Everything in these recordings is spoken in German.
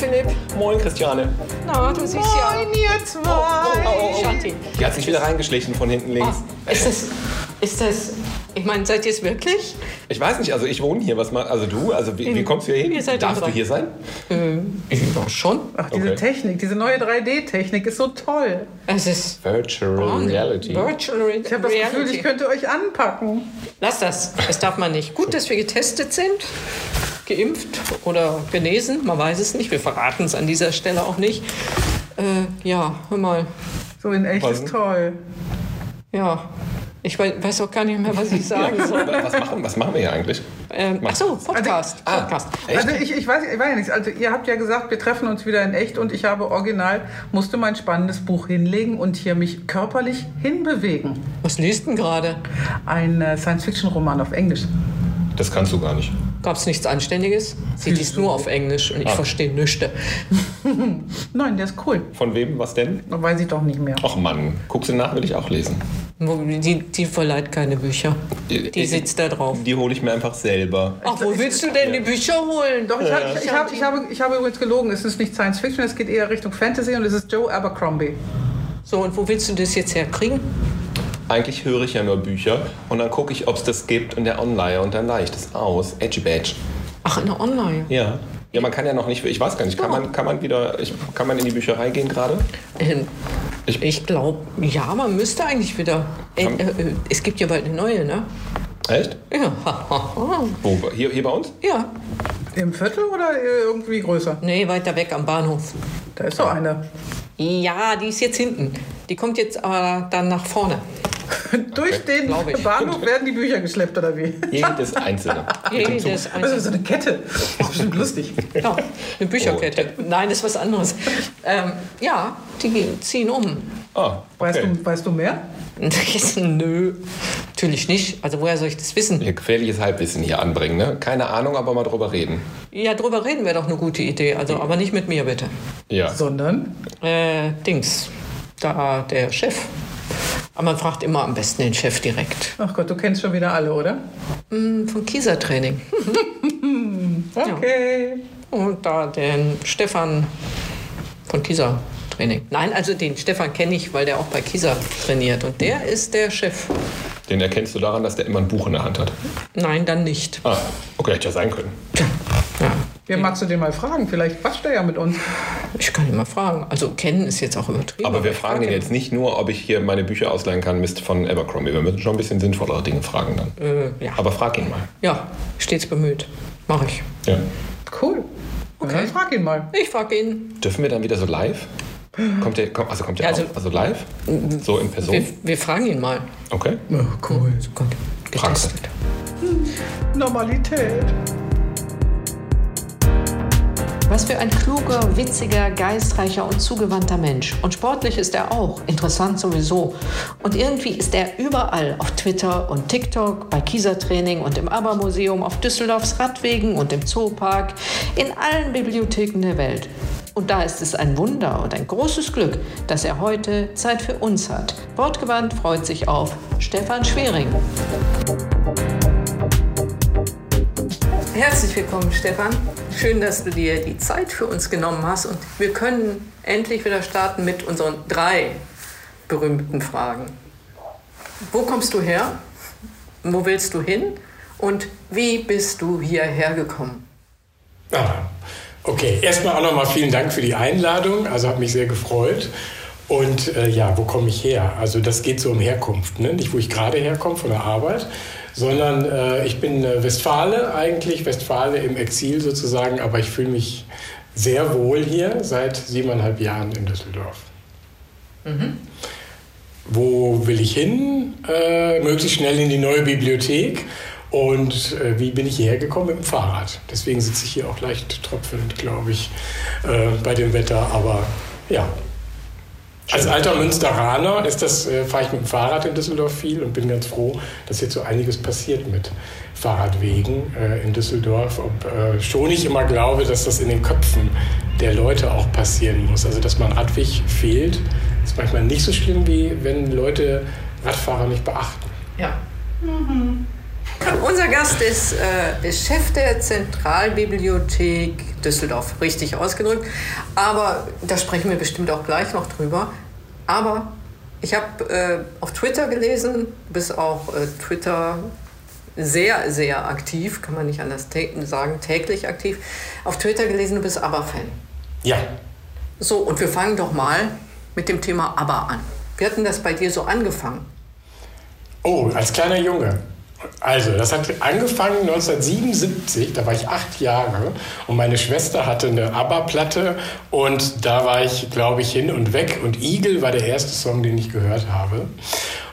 Moin Philipp. Moin Christiane. Na, du siehst ja. Moin, ihr zwei. Oh, oh, oh, oh. Shanti. Die hat sich wieder reingeschlichen von hinten links. Ah, ist das. Ist das. Ich meine, seid ihr es wirklich? Ich weiß nicht, also ich wohne hier. Was mal, also du, also wie, wie kommst du hier hin? Ihr seid Darfst du hier sein? Ich doch schon. Ach, diese Okay. Technik, diese neue 3D-Technik ist so toll. Es ist. Virtual Reality. Virtual Re Ich habe das Reality. Gefühl, ich könnte euch anpacken. Lass das. Das darf man nicht. Gut, dass wir getestet sind, geimpft oder genesen. Man weiß es nicht. Wir verraten es an dieser Stelle auch nicht. Äh, ja, hör mal. So in echt ist toll. Ja. Ich weiß, auch gar nicht mehr, was ich sagen soll. Was machen, was machen wir hier eigentlich? Ähm, ach so, Podcast. Ah. Podcast. Echt? Also ich, ich weiß ich weiß ja nichts. Also ihr habt ja gesagt, wir treffen uns wieder in echt und ich habe original, musste mein spannendes Buch hinlegen und hier mich körperlich hinbewegen. Was liest denn gerade? Ein äh, Science-Fiction-Roman auf Englisch. Das kannst du gar nicht. Gab es nichts Anständiges? Sie liest nur auf Englisch und ich Ah. verstehe nichts. Nein, der ist cool. Von wem? Was denn? Weiß ich doch nicht mehr. Ach Mann, guckst du nach, will ich auch lesen. Die, die verleiht keine Bücher. Die sitzt da drauf. Die hole ich mir einfach selber. Ach, wo willst du denn die Bücher holen? Doch, ich, hab, ich, ich, hab, ich, habe, ich habe übrigens gelogen. Es ist nicht Science-Fiction, es geht eher Richtung Fantasy und es ist Joe Abercrombie. So, und wo willst du das jetzt herkriegen? Eigentlich höre ich ja nur Bücher und dann gucke ich, ob es das gibt in der Online und dann leihe ich das aus. Edgy Badge. Ach, in der Online. Ja. Ja, man kann ja noch nicht, ich weiß gar nicht, kann man, kann man wieder, ich, kann man in die Bücherei gehen gerade? Ähm, Ich- ich glaube, ja, man müsste eigentlich wieder. Äh, äh, äh, es gibt ja bald eine neue, ne? Echt? Ja. Wo? Hier, hier bei uns? ja. Im Viertel oder irgendwie größer? Nee, weiter weg am Bahnhof. Da ist so eine. Ja, die ist jetzt hinten. Die kommt jetzt aber dann nach vorne. Durch den glaub ich. Bahnhof werden die Bücher geschleppt oder wie? Jedes einzelne. Jedes Das einzelne. ist so eine Kette. Das ist bestimmt lustig. Ja, eine Bücherkette. Nein, das ist was anderes. Ähm, ja, die ziehen um. Weißt, okay. du, weißt du mehr? Nö, natürlich nicht. Also woher soll ich das wissen? Hier gefährliches Halbwissen hier anbringen, ne? Keine Ahnung, aber mal drüber reden. Ja, drüber reden wäre doch eine gute Idee. Also, aber nicht mit mir bitte. Ja. Sondern? Äh, Dings. Da der Chef. Aber man fragt immer am besten den Chef direkt. Ach Gott, du kennst schon wieder alle, oder? Hm, Vom Kieser-Training. Okay. Und da den Stefan von Kieser Training. Nein, also den Stefan kenne ich, weil der auch bei Kieser trainiert. Und der ist der Chef. Den erkennst du daran, dass der immer ein Buch in der Hand hat. Nein, dann nicht. Ah, okay, hätte ja sein können. Ja, Ja, magst du den mal fragen? Vielleicht quatscht er ja mit uns. ich kann ihn mal fragen. Also kennen ist jetzt auch übertrieben. Aber wir fragen frag ihn jetzt nicht nur, ob ich hier meine Bücher ausleihen kann, Mist von Abercrombie. Wir müssen schon ein bisschen sinnvollere Dinge fragen dann. Äh, ja. Aber frag ihn mal. ja, stets bemüht. Mache ich. Ja. Cool. Okay. Dann frag ihn mal. Ich frage ihn. Dürfen wir dann wieder so live? Kommt der, kommt, also kommt der Ja, also- auch, also live? So in Person? Wir, wir fragen ihn mal. Okay. Oh, cool. Fragst getestet. Normalität. Was für ein kluger, witziger, geistreicher und zugewandter Mensch. Und sportlich ist er auch, interessant sowieso. Und irgendwie ist er überall auf Twitter und TikTok, bei Kieser-Training und im Abermuseum, auf Düsseldorfs Radwegen und im Zoopark, in allen Bibliotheken der Welt. Und da ist es ein Wunder und ein großes Glück, dass er heute Zeit für uns hat. Wortgewandt freut sich auf Stefan Schwering. Herzlich willkommen, Stefan. Schön, dass du dir die Zeit für uns genommen hast. Und wir können endlich wieder starten mit unseren drei berühmten Fragen. Wo kommst du her? Wo willst du hin? Und wie bist du hierher gekommen? Ah, okay, erstmal auch nochmal vielen Dank für die Einladung. Also hat mich sehr gefreut. Und äh, ja, wo komme ich her? Also das geht so um Herkunft, ne? nicht wo ich gerade herkomme von der Arbeit, sondern äh, ich bin äh, Westfale eigentlich, Westfale im Exil sozusagen, aber ich fühle mich sehr wohl hier seit siebeneinhalb Jahren in Düsseldorf. Wo will ich hin? Äh, möglichst schnell in die neue Bibliothek Und äh, wie bin ich hierher gekommen? Mit dem Fahrrad. Deswegen sitze ich hier auch leicht tröpfelnd, glaube ich, äh, bei dem Wetter. Aber ja, als alter Münsteraner ist das, äh, fahre ich mit dem Fahrrad in Düsseldorf viel und bin ganz froh, dass jetzt so einiges passiert mit Fahrradwegen äh, in Düsseldorf. Ob, äh, schon ich immer glaube, dass das in den Köpfen der Leute auch passieren muss. Also dass man Radweg fehlt, ist manchmal nicht so schlimm, wie wenn Leute Radfahrer nicht beachten. Ja. Mhm. Unser Gast ist, äh, Chef der Zentralbibliothek Düsseldorf, richtig ausgedrückt. Aber da sprechen wir bestimmt auch gleich noch drüber. Aber ich habe äh, auf Twitter gelesen, bis auch äh, Twitter sehr, sehr aktiv, kann man nicht anders sagen, täglich aktiv. Auf Twitter gelesen, du bist ABBA-Fan. Ja. So, und wir fangen doch mal mit dem Thema ABBA an. Wie hat denn das bei dir so angefangen? Oh, als kleiner Junge. Also, das hat angefangen 1977, da war ich acht Jahre und meine Schwester hatte eine ABBA-Platte und da war ich, glaube ich, hin und weg und Eagle war der erste Song, den ich gehört habe.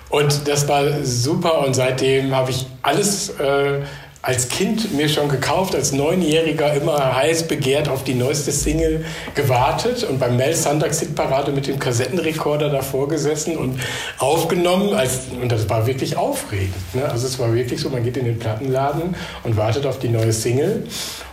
Und das war super und seitdem habe ich alles äh, als Kind mir schon gekauft, als Neunjähriger immer heiß begehrt auf die neueste Single gewartet und beim Mel Sundags Hitparade mit dem Kassettenrekorder davor gesessen und aufgenommen. Als, und das war wirklich aufregend. Ne? Also es war wirklich so, man geht in den Plattenladen und wartet auf die neue Single.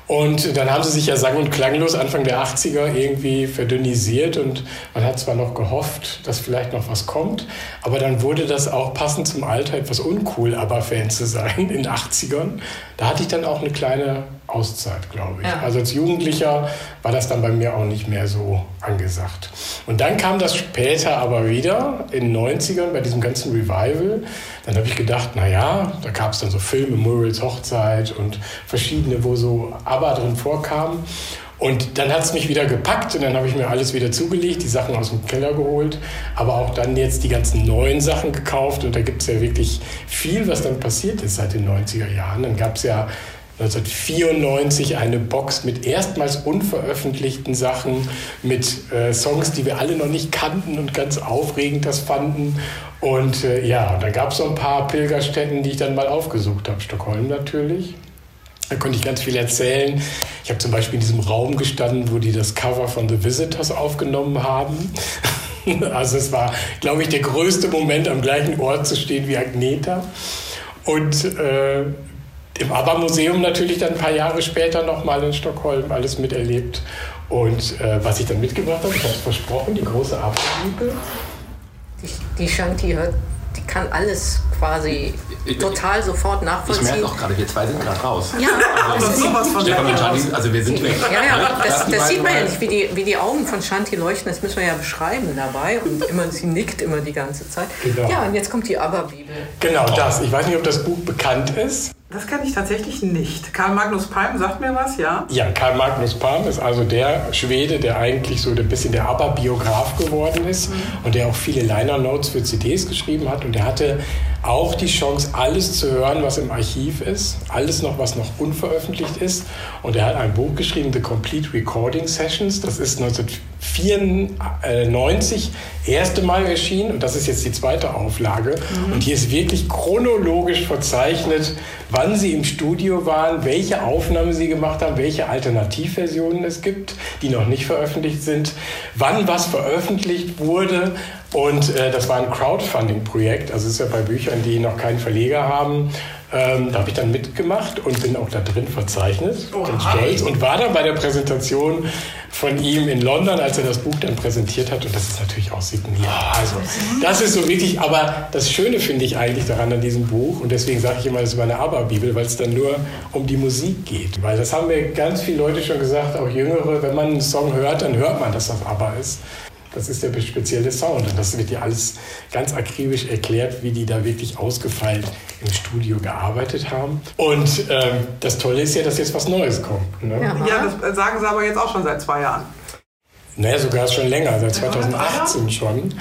Und dann haben sie sich ja sang- und klanglos Anfang der 80er irgendwie verdünnisiert und man hat zwar noch gehofft, dass vielleicht noch was kommt, aber dann wurde das auch passend zum Alter etwas uncool, aber Fan zu sein in den 80ern. Da hatte ich dann auch eine kleine Auszeit, glaube ich. Ja. Also als Jugendlicher war das dann bei mir auch nicht mehr so angesagt. Und dann kam das später aber wieder in den 90ern bei diesem ganzen Revival. Dann habe ich gedacht, naja, da gab es dann so Filme, Murrells Hochzeit und verschiedene, wo so ABBA drin vorkam. Und dann hat es mich wieder gepackt und dann habe ich mir alles wieder zugelegt, die Sachen aus dem Keller geholt, aber auch dann jetzt die ganzen neuen Sachen gekauft. Und da gibt es ja wirklich viel, was dann passiert ist seit den 90er Jahren. Dann gab es ja 1994 eine Box mit erstmals unveröffentlichten Sachen, mit äh, Songs, die wir alle noch nicht kannten und ganz aufregend das fanden. Und äh, ja, da gab es so ein paar Pilgerstätten, die ich dann mal aufgesucht habe. Stockholm natürlich. Da konnte ich ganz viel erzählen. Ich habe zum Beispiel in diesem Raum gestanden, wo die das Cover von The Visitors aufgenommen haben. Also es war, glaube ich, der größte Moment, am gleichen Ort zu stehen wie Agneta. Und äh, im ABBA-Museum natürlich dann ein paar Jahre später nochmal in Stockholm alles miterlebt. Und äh, was ich dann mitgebracht habe, ich habe es versprochen, die große ABBA-Bibel. Die, die Shanti hört die kann alles quasi ich, total sofort nachvollziehen. Ich merke auch gerade, wir zwei sind gerade raus. Ja, also, aber sowas von Stefan und Shanti, also wir sind weg. Ja, ja, das, das sieht man ja nicht, wie die, wie die Augen von Shanti leuchten, das müssen wir ja beschreiben dabei. Und immer, sie nickt immer die ganze Zeit. Genau. Ja, und jetzt kommt die ABBA-Bibel. Genau das. Ich weiß nicht, ob das Buch bekannt ist. Das kenne ich tatsächlich nicht. Karl Magnus Palm sagt mir was, ja? Ja, Karl Magnus Palm ist also der Schwede, der eigentlich so ein bisschen der ABBA-Biograf geworden ist mhm. und der auch viele Liner-Notes für CDs geschrieben hat. Und der hatte auch die Chance, alles zu hören, was im Archiv ist, alles noch, was noch unveröffentlicht ist. Und er hat ein Buch geschrieben, The Complete Recording Sessions. Das ist 1994 erste Mal erschienen und das ist jetzt die zweite Auflage. Mhm. Und hier ist wirklich chronologisch verzeichnet, wann sie im Studio waren, welche Aufnahmen sie gemacht haben, welche Alternativversionen es gibt, die noch nicht veröffentlicht sind, wann was veröffentlicht wurde. Und äh, das war ein Crowdfunding-Projekt. Also es ist ja bei Büchern, die noch keinen Verleger haben, ähm, da habe ich dann mitgemacht und bin auch da drin verzeichnet. Oh, stolz. Und war dann bei der Präsentation von ihm in London, als er das Buch dann präsentiert hat. Und das ist natürlich auch signiert. Also, das ist so wirklich, aber das Schöne finde ich eigentlich daran an diesem Buch. Und deswegen sage ich immer, das ist meine ABBA-Bibel, weil es dann nur um die Musik geht. Weil das haben mir ganz viele Leute schon gesagt, auch Jüngere, wenn man einen Song hört, dann hört man, dass das ABBA ist. Das ist der spezielle Sound. Und das wird dir alles ganz akribisch erklärt, wie die da wirklich ausgefeilt im Studio gearbeitet haben. Und ähm, das Tolle ist ja, dass jetzt was Neues kommt. Ne? Ja, das sagen sie aber jetzt auch schon seit zwei Jahren. Naja, sogar schon länger, seit 2018 schon.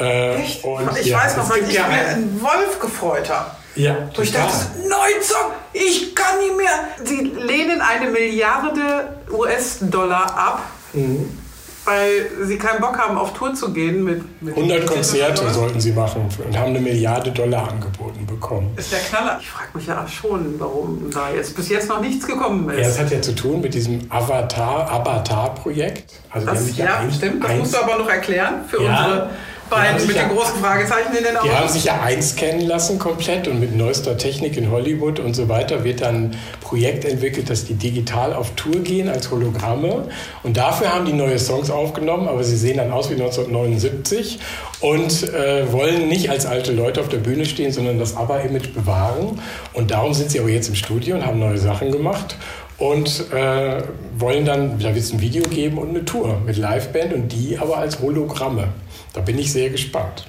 Äh, Echt? Und, ich ja, weiß noch, weil ich ja mir einen Wolf gefreut habe. Ja, so ich dachte, neun Song, ich kann nicht mehr. Sie lehnen eine Milliarde US-Dollar ab. Mhm weil sie keinen Bock haben, auf Tour zu gehen mit. mit 100 Konzerte sollten sie machen und haben eine Milliarde Dollar angeboten bekommen. Ist der Knaller. Ich frage mich ja schon, warum da jetzt bis jetzt noch nichts gekommen ist. Ja, es hat ja zu tun mit diesem Avatar, Avatar-Projekt. Also das, ja, ja stimmt. Das musst du aber noch erklären für ja. unsere beiden mit ja, den großen Fragezeichen in den Augen. Die haben sich ja einscannen lassen komplett und mit neuester Technik in Hollywood und so weiter wird dann ein Projekt entwickelt, dass die digital auf Tour gehen als Hologramme. Und dafür haben die neue Songs aufgenommen, aber sie sehen dann aus wie 1979 und äh, wollen nicht als alte Leute auf der Bühne stehen, sondern das ABBA-Image bewahren. Und darum sind sie aber jetzt im Studio und haben neue Sachen gemacht und äh, wollen dann, da wird es ein Video geben und eine Tour mit Liveband und die aber als Hologramme. Da bin ich sehr gespannt.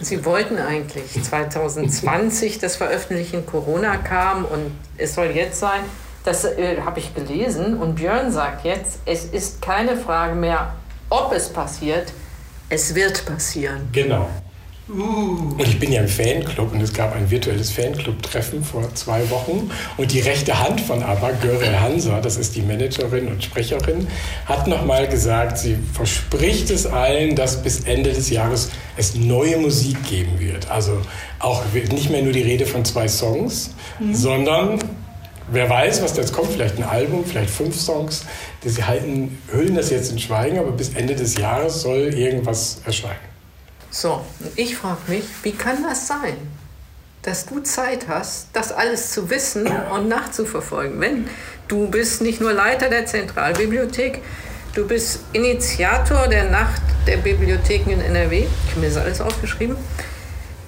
Sie wollten eigentlich 2020 das veröffentlichen, Corona kam und es soll jetzt sein. Das äh, habe ich gelesen und Björn sagt jetzt, es ist keine Frage mehr, ob es passiert, es wird passieren. Genau. Uh. Und ich bin ja im Fanclub und es gab ein virtuelles Fanclub-Treffen vor zwei Wochen. Und die rechte Hand von ABBA, Görel Hansa, das ist die Managerin und Sprecherin, hat nochmal gesagt, sie verspricht es allen, dass bis Ende des Jahres es neue Musik geben wird. Also auch nicht mehr nur die Rede von zwei Songs, mhm. sondern wer weiß, was jetzt kommt, vielleicht ein Album, vielleicht fünf Songs. Sie halten, hüllen das jetzt in Schweigen, aber bis Ende des Jahres soll irgendwas erscheinen. So, ich frage mich, wie kann das sein, dass du Zeit hast, das alles zu wissen und nachzuverfolgen? Wenn du bist nicht nur Leiter der Zentralbibliothek, du bist Initiator der Nacht der Bibliotheken in NRW, ich habe mir das alles aufgeschrieben,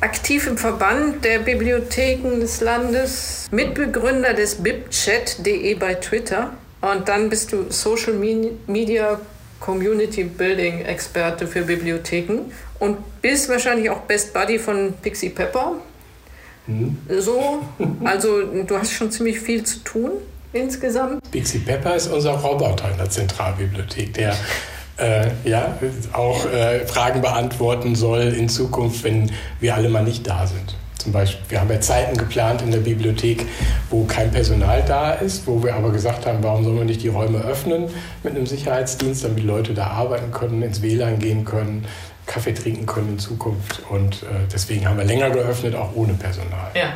aktiv im Verband der Bibliotheken des Landes, Mitbegründer des bibchat.de bei Twitter und dann bist du Social Media Community Building Experte für Bibliotheken und bist wahrscheinlich auch Best Buddy von Pixie Pepper. Mhm. So, also du hast schon ziemlich viel zu tun insgesamt. Pixie Pepper ist unser Roboter in der Zentralbibliothek, der äh, ja, auch äh, Fragen beantworten soll in Zukunft, wenn wir alle mal nicht da sind. Zum Beispiel, wir haben ja Zeiten geplant in der Bibliothek, wo kein Personal da ist, wo wir aber gesagt haben, warum sollen wir nicht die Räume öffnen mit einem Sicherheitsdienst, damit Leute da arbeiten können, ins WLAN gehen können, Kaffee trinken können in Zukunft. Und äh, deswegen haben wir länger geöffnet, auch ohne Personal. Ja.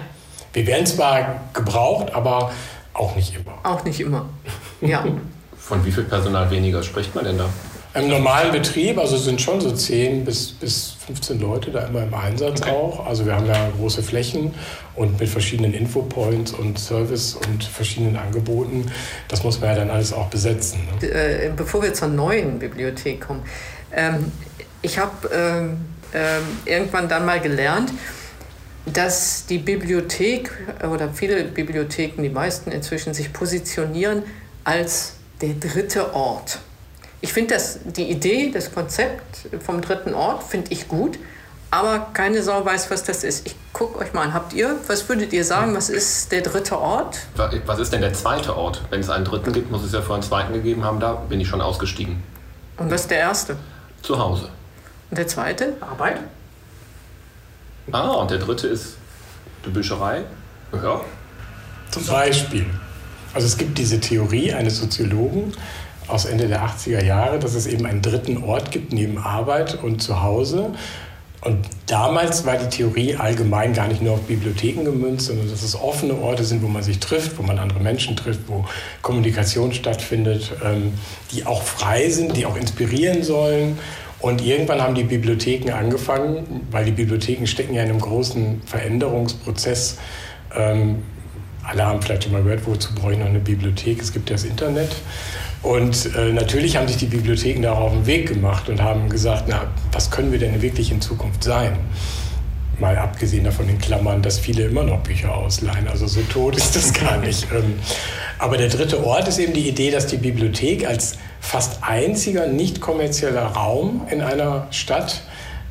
Wir werden zwar gebraucht, aber auch nicht immer. Auch nicht immer. Ja. Von wie viel Personal weniger spricht man denn da? Im normalen Betrieb, also sind schon so 10 bis, bis 15 Leute da immer im Einsatz okay. auch. Also wir haben ja große Flächen und mit verschiedenen Infopoints und Service und verschiedenen Angeboten. Das muss man ja dann alles auch besetzen. Ne? Äh, bevor wir zur neuen Bibliothek kommen, ähm, ich habe ähm, ähm, irgendwann dann mal gelernt, dass die Bibliothek oder viele Bibliotheken, die meisten inzwischen, sich positionieren als der dritte Ort. Ich finde die Idee, das Konzept vom dritten Ort, finde ich gut, aber keine Sau weiß, was das ist. Ich gucke euch mal an. Habt ihr, was würdet ihr sagen, was ist der dritte Ort? Was ist denn der zweite Ort? Wenn es einen dritten gibt, muss es ja vorher einen zweiten gegeben haben, da bin ich schon ausgestiegen. Und was ist der erste? Zu Hause. Und der zweite? Arbeit. Ah, und der dritte ist die Bücherei? Ja. Zum Beispiel. Also es gibt diese Theorie eines Soziologen, aus Ende der 80er Jahre, dass es eben einen dritten Ort gibt neben Arbeit und Zuhause. Und damals war die Theorie allgemein gar nicht nur auf Bibliotheken gemünzt, sondern dass es offene Orte sind, wo man sich trifft, wo man andere Menschen trifft, wo Kommunikation stattfindet, ähm, die auch frei sind, die auch inspirieren sollen. Und irgendwann haben die Bibliotheken angefangen, weil die Bibliotheken stecken ja in einem großen Veränderungsprozess. Ähm, alle haben vielleicht schon mal gehört, wozu brauche ich noch eine Bibliothek? Es gibt ja das Internet. Und äh, natürlich haben sich die Bibliotheken da auf den Weg gemacht und haben gesagt, na, was können wir denn wirklich in Zukunft sein? Mal abgesehen davon in Klammern, dass viele immer noch Bücher ausleihen. Also so tot ist das gar nicht. Ähm, aber der dritte Ort ist eben die Idee, dass die Bibliothek als fast einziger nicht kommerzieller Raum in einer Stadt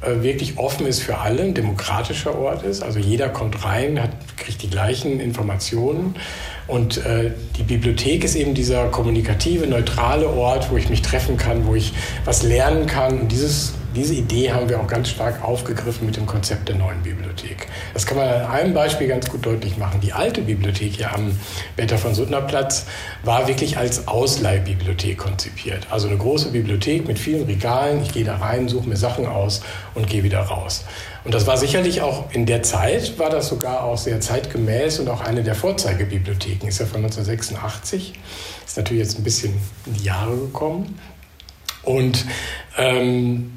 äh, wirklich offen ist für alle, ein demokratischer Ort ist. Also jeder kommt rein, hat, kriegt die gleichen Informationen Und äh, die Bibliothek ist eben dieser kommunikative, neutrale Ort, wo ich mich treffen kann, wo ich was lernen kann. Und dieses diese Idee haben wir auch ganz stark aufgegriffen mit dem Konzept der neuen Bibliothek. Das kann man an einem Beispiel ganz gut deutlich machen. Die alte Bibliothek hier am Wetter von Suttner Platz war wirklich als Ausleihbibliothek konzipiert. Also eine große Bibliothek mit vielen Regalen. Ich gehe da rein, suche mir Sachen aus und gehe wieder raus. Und das war sicherlich auch in der Zeit, war das sogar auch sehr zeitgemäß und auch eine der Vorzeigebibliotheken. Ist ja von 1986, ist natürlich jetzt ein bisschen in die Jahre gekommen. Und ähm,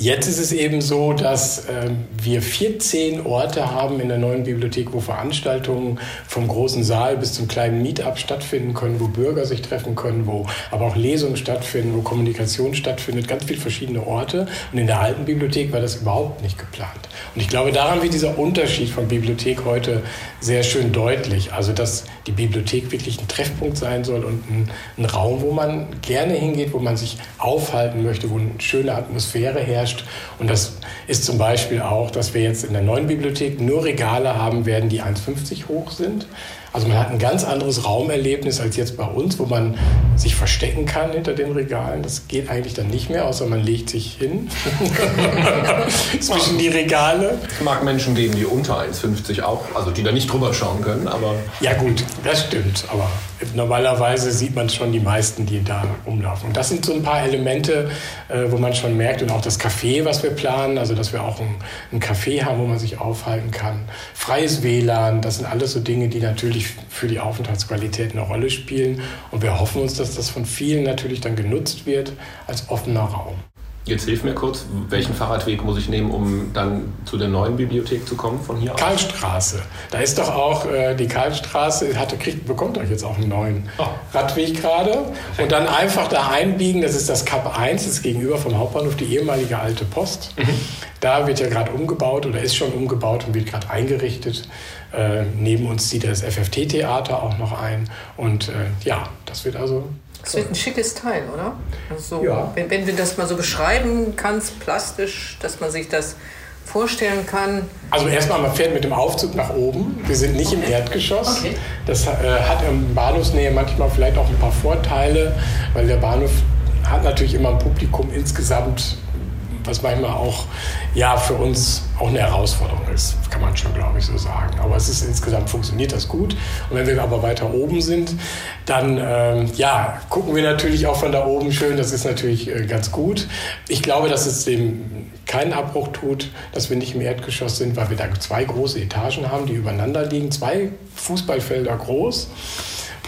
Jetzt ist es eben so, dass äh, wir 14 Orte haben in der neuen Bibliothek, wo Veranstaltungen vom großen Saal bis zum kleinen Meetup stattfinden können, wo Bürger sich treffen können, wo aber auch Lesungen stattfinden, wo Kommunikation stattfindet, ganz viele verschiedene Orte. Und in der alten Bibliothek war das überhaupt nicht geplant. Und ich glaube, daran wird dieser Unterschied von Bibliothek heute sehr schön deutlich. Also, dass die Bibliothek wirklich ein Treffpunkt sein soll und ein, ein Raum, wo man gerne hingeht, wo man sich aufhalten möchte, wo eine schöne Atmosphäre herrscht herrscht. Und das ist zum Beispiel auch, dass wir jetzt in der neuen Bibliothek nur Regale haben werden, die 1,50 hoch sind. Also man hat ein ganz anderes Raumerlebnis als jetzt bei uns, wo man sich verstecken kann hinter den Regalen. Das geht eigentlich dann nicht mehr, außer man legt sich hin zwischen die Regale. Es mag Menschen geben, die unter 1,50 auch, also die da nicht drüber schauen können, aber... Ja gut, das stimmt, aber normalerweise sieht man schon die meisten, die da rumlaufen. Und das sind so ein paar Elemente, äh, wo man schon merkt, und auch das Café, was wir planen, also dass wir auch ein, ein Café haben, wo man sich aufhalten kann. Freies WLAN, das sind alles so Dinge, die natürlich natürlich für die Aufenthaltsqualität eine Rolle spielen. Und wir hoffen uns, dass das von vielen natürlich dann genutzt wird als offener Raum. Jetzt hilf mir kurz, welchen Fahrradweg muss ich nehmen, um dann zu der neuen Bibliothek zu kommen von hier aus? Karlstraße. Da ist doch auch äh, die Karlstraße, hatte, kriegt, bekommt euch jetzt auch einen neuen oh. Radweg gerade. Und dann einfach da einbiegen, das ist das Kap 1, das ist gegenüber vom Hauptbahnhof, die ehemalige alte Post. Mhm. Da wird ja gerade umgebaut oder ist schon umgebaut und wird gerade eingerichtet. Äh, neben uns zieht das FFT-Theater auch noch ein. Und äh, ja, das wird also das wird ein schickes Teil, oder? Also, ja. wenn, wenn du das mal so beschreiben kannst, plastisch, dass man sich das vorstellen kann. Also erstmal, man fährt mit dem Aufzug nach oben. Wir sind nicht okay. im Erdgeschoss. Okay. Das äh, hat in Bahnhofsnähe manchmal vielleicht auch ein paar Vorteile, weil der Bahnhof hat natürlich immer ein Publikum insgesamt was manchmal auch ja, für uns auch eine Herausforderung ist, kann man schon, glaube ich, so sagen. Aber es ist insgesamt funktioniert das gut. Und wenn wir aber weiter oben sind, dann ähm, ja, gucken wir natürlich auch von da oben schön. Das ist natürlich äh, ganz gut. Ich glaube, dass es dem keinen Abbruch tut, dass wir nicht im Erdgeschoss sind, weil wir da zwei große Etagen haben, die übereinander liegen, zwei Fußballfelder groß.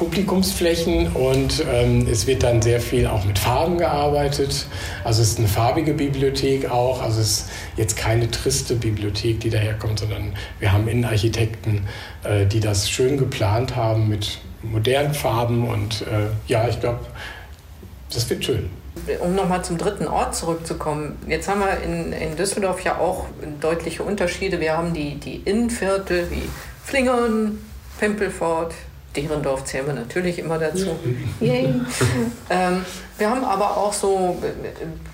Publikumsflächen und ähm, es wird dann sehr viel auch mit Farben gearbeitet. Also es ist eine farbige Bibliothek auch. Also es ist jetzt keine triste Bibliothek, die daherkommt, sondern wir haben Innenarchitekten, äh, die das schön geplant haben mit modernen Farben und äh, ja, ich glaube, das wird schön. Um nochmal zum dritten Ort zurückzukommen. Jetzt haben wir in, in Düsseldorf ja auch deutliche Unterschiede. Wir haben die, die Innenviertel wie Flingern, Pimpelfort, Derendorf zählen wir natürlich immer dazu. ähm, wir haben aber auch so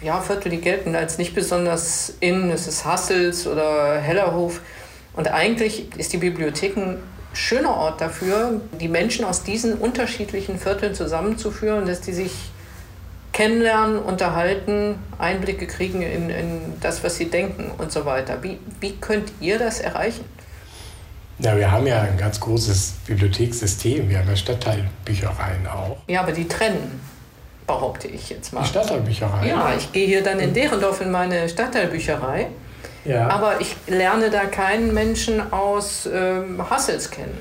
ja, Viertel, die gelten als nicht besonders in. Es ist Hassels oder Hellerhof. Und eigentlich ist die Bibliothek ein schöner Ort dafür, die Menschen aus diesen unterschiedlichen Vierteln zusammenzuführen, dass die sich kennenlernen, unterhalten, Einblicke kriegen in, in das, was sie denken und so weiter. Wie, wie könnt ihr das erreichen? Ja, wir haben ja ein ganz großes Bibliothekssystem. Wir haben ja Stadtteilbüchereien auch. Ja, aber die trennen, behaupte ich jetzt mal. Die Stadtteilbücherei? Ja, ich gehe hier dann in Derendorf in meine Stadtteilbücherei. Ja. Aber ich lerne da keinen Menschen aus ähm, Hassels kennen.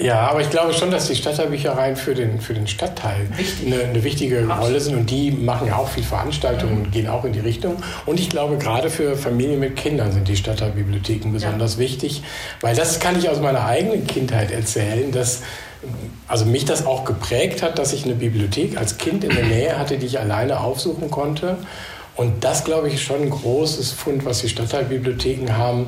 Ja, aber ich glaube schon, dass die Stadtteilbüchereien für den, für den Stadtteil eine, eine, wichtige Absolut. Rolle sind und die machen ja auch viel Veranstaltungen mhm. und gehen auch in die Richtung. Und ich glaube, gerade für Familien mit Kindern sind die Stadtteilbibliotheken besonders ja. wichtig, weil das kann ich aus meiner eigenen Kindheit erzählen, dass also mich das auch geprägt hat, dass ich eine Bibliothek als Kind in der Nähe hatte, die ich alleine aufsuchen konnte. Und das, glaube ich, ist schon ein großes Fund, was die Stadtteilbibliotheken haben,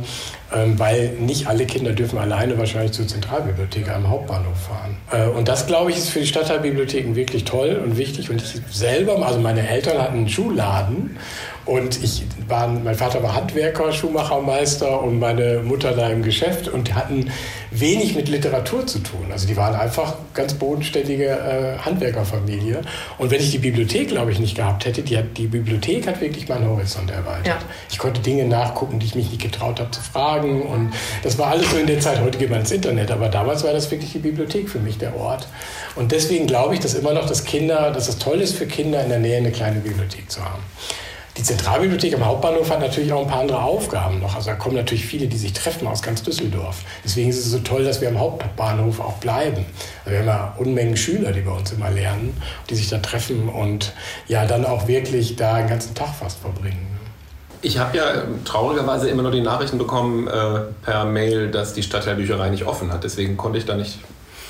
weil nicht alle Kinder dürfen alleine wahrscheinlich zur Zentralbibliothek am Hauptbahnhof fahren. Äh, und das, glaube ich, ist für die Stadtteilbibliotheken wirklich toll und wichtig. Und ich selber, also meine Eltern hatten einen Schuhladen und ich war, mein Vater war Handwerker, Schuhmachermeister und meine Mutter da im Geschäft und hatten wenig mit Literatur zu tun. Also die waren einfach ganz bodenständige äh, Handwerkerfamilie. Und wenn ich die Bibliothek, glaube ich, nicht gehabt hätte, die, hat, die Bibliothek hat wirklich meinen Horizont erweitert. Ja. Ich konnte Dinge nachgucken, die ich mich nicht getraut habe zu fragen. Und das war alles so in der Zeit. Heute geht man ins Internet, aber damals war das wirklich die Bibliothek für mich, der Ort. Und deswegen glaube ich, dass immer noch, dass Kinder, dass es toll ist für Kinder in der Nähe eine kleine Bibliothek zu haben. Die Zentralbibliothek am Hauptbahnhof hat natürlich auch ein paar andere Aufgaben noch. Also da kommen natürlich viele, die sich treffen aus ganz Düsseldorf. Deswegen ist es so toll, dass wir am Hauptbahnhof auch bleiben. Also wir haben ja Unmengen Schüler, die bei uns immer lernen, die sich da treffen und ja dann auch wirklich da einen ganzen Tag fast verbringen. Ich habe ja traurigerweise immer nur die Nachrichten bekommen äh, per Mail, dass die Stadtteilbücherei nicht offen hat. Deswegen konnte ich da nicht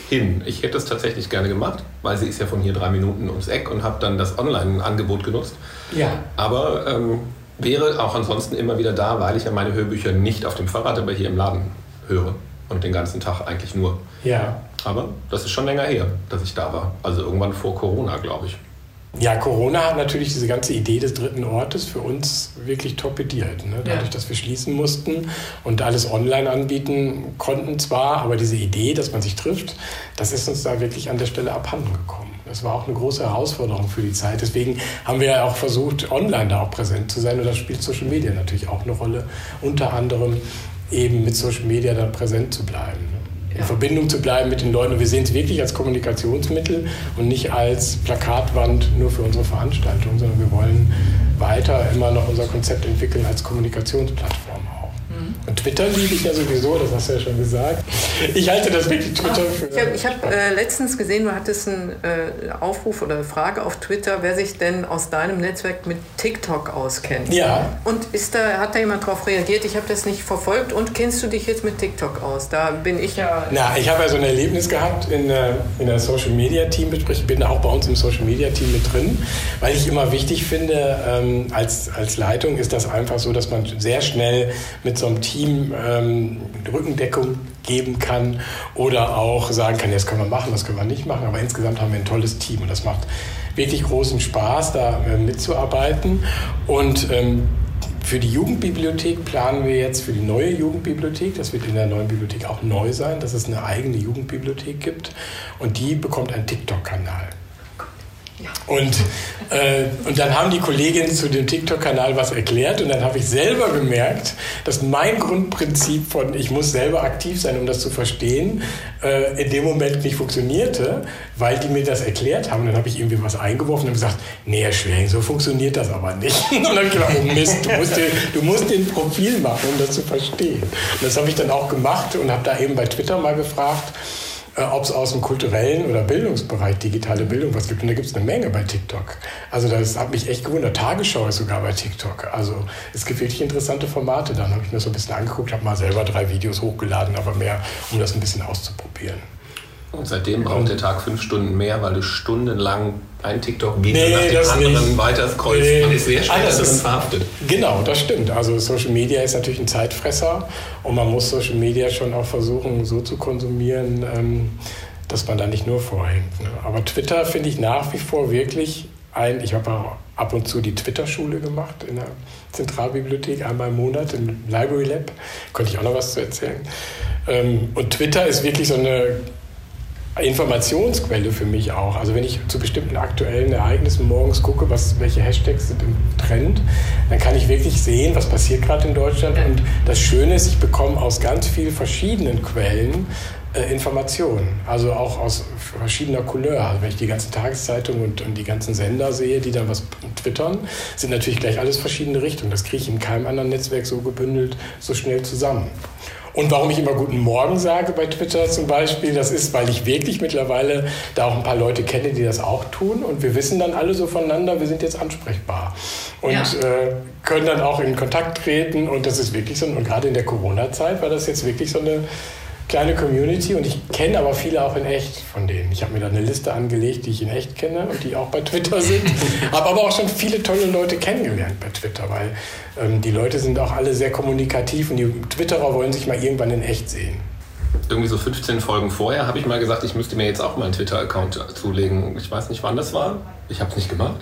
hin. Ich hätte es tatsächlich gerne gemacht, weil sie ist ja von hier drei Minuten ums Eck und habe dann das Online-Angebot genutzt. Ja. Aber ähm, wäre auch ansonsten immer wieder da, weil ich ja meine Hörbücher nicht auf dem Fahrrad, aber hier im Laden höre und den ganzen Tag eigentlich nur. Ja. Aber das ist schon länger her, dass ich da war. Also irgendwann vor Corona, glaube ich. Ja, Corona hat natürlich diese ganze Idee des dritten Ortes für uns wirklich torpediert. Ne? Dadurch, ja. dass wir schließen mussten und alles online anbieten konnten zwar, aber diese Idee, dass man sich trifft, das ist uns da wirklich an der Stelle abhanden gekommen. Das war auch eine große Herausforderung für die Zeit. Deswegen haben wir ja auch versucht, online da auch präsent zu sein. Und da spielt Social Media natürlich auch eine Rolle. Unter anderem eben mit Social Media dann präsent zu bleiben in Verbindung zu bleiben mit den Leuten. Und wir sehen es wirklich als Kommunikationsmittel und nicht als Plakatwand nur für unsere Veranstaltung, sondern wir wollen weiter immer noch unser Konzept entwickeln als Kommunikationsplattform. Und Twitter liebe ich ja sowieso, das hast du ja schon gesagt. Ich halte das wirklich Twitter für. Ich habe hab, äh, letztens gesehen, du hattest einen äh, Aufruf oder eine Frage auf Twitter, wer sich denn aus deinem Netzwerk mit TikTok auskennt. Ja. Und ist da, hat da jemand darauf reagiert? Ich habe das nicht verfolgt. Und kennst du dich jetzt mit TikTok aus? Da bin ich ja. Na, ich habe ja so ein Erlebnis gehabt in, äh, in der Social Media Team. Ich bin auch bei uns im Social Media Team mit drin, weil ich immer wichtig finde, ähm, als, als Leitung ist das einfach so, dass man sehr schnell mit so einem Team Team ähm, Rückendeckung geben kann oder auch sagen kann, das können wir machen, das können wir nicht machen. Aber insgesamt haben wir ein tolles Team und das macht wirklich großen Spaß, da äh, mitzuarbeiten. Und ähm, für die Jugendbibliothek planen wir jetzt für die neue Jugendbibliothek, das wird in der neuen Bibliothek auch neu sein, dass es eine eigene Jugendbibliothek gibt und die bekommt einen TikTok-Kanal. Und, äh, und dann haben die Kolleginnen zu dem TikTok-Kanal was erklärt und dann habe ich selber gemerkt, dass mein Grundprinzip von ich muss selber aktiv sein, um das zu verstehen, äh, in dem Moment nicht funktionierte, weil die mir das erklärt haben. Dann habe ich irgendwie was eingeworfen und gesagt, nee, Herr Schwering, so funktioniert das aber nicht. Und dann habe ich gedacht, oh Mist, du musst, den, du musst den Profil machen, um das zu verstehen. Und das habe ich dann auch gemacht und habe da eben bei Twitter mal gefragt, ob es aus dem kulturellen oder Bildungsbereich digitale Bildung was gibt. Und da gibt es eine Menge bei TikTok. Also das hat mich echt gewundert. Tagesschau ist sogar bei TikTok. Also es gibt wirklich interessante Formate. Dann habe ich mir so ein bisschen angeguckt, habe mal selber drei Videos hochgeladen, aber mehr, um das ein bisschen auszuprobieren. Und seitdem braucht der Tag fünf Stunden mehr, weil du stundenlang ein TikTok-Video nee, nach dem anderen nicht. weiter scrollst nee. und ist sehr schnell ah, ist, verhaftet. Genau, das stimmt. Also Social Media ist natürlich ein Zeitfresser und man muss Social Media schon auch versuchen, so zu konsumieren, ähm, dass man da nicht nur vorhängt. Ne? Aber Twitter finde ich nach wie vor wirklich ein, ich habe auch ab und zu die Twitter-Schule gemacht in der Zentralbibliothek, einmal im Monat im Library Lab. Konnte ich auch noch was zu erzählen. Ähm, und Twitter ist wirklich so eine Informationsquelle für mich auch. Also wenn ich zu bestimmten aktuellen Ereignissen morgens gucke, was, welche Hashtags sind im Trend, dann kann ich wirklich sehen, was passiert gerade in Deutschland. Und das Schöne ist, ich bekomme aus ganz vielen verschiedenen Quellen äh, Informationen. Also auch aus verschiedener Couleur. Also wenn ich die ganzen Tageszeitungen und, und die ganzen Sender sehe, die dann was twittern, sind natürlich gleich alles verschiedene Richtungen. Das kriege ich in keinem anderen Netzwerk so gebündelt, so schnell zusammen. Und warum ich immer Guten Morgen sage bei Twitter zum Beispiel, das ist, weil ich wirklich mittlerweile da auch ein paar Leute kenne, die das auch tun. Und wir wissen dann alle so voneinander, wir sind jetzt ansprechbar. Und ja. äh, können dann auch in Kontakt treten. Und das ist wirklich so, und gerade in der Corona-Zeit war das jetzt wirklich so eine kleine Community und ich kenne aber viele auch in echt von denen. Ich habe mir da eine Liste angelegt, die ich in echt kenne und die auch bei Twitter sind. habe aber auch schon viele tolle Leute kennengelernt bei Twitter, weil ähm, die Leute sind auch alle sehr kommunikativ und die Twitterer wollen sich mal irgendwann in echt sehen irgendwie so 15 Folgen vorher habe ich mal gesagt, ich müsste mir jetzt auch mal einen Twitter-Account zulegen. Ich weiß nicht, wann das war. Ich habe es nicht gemacht.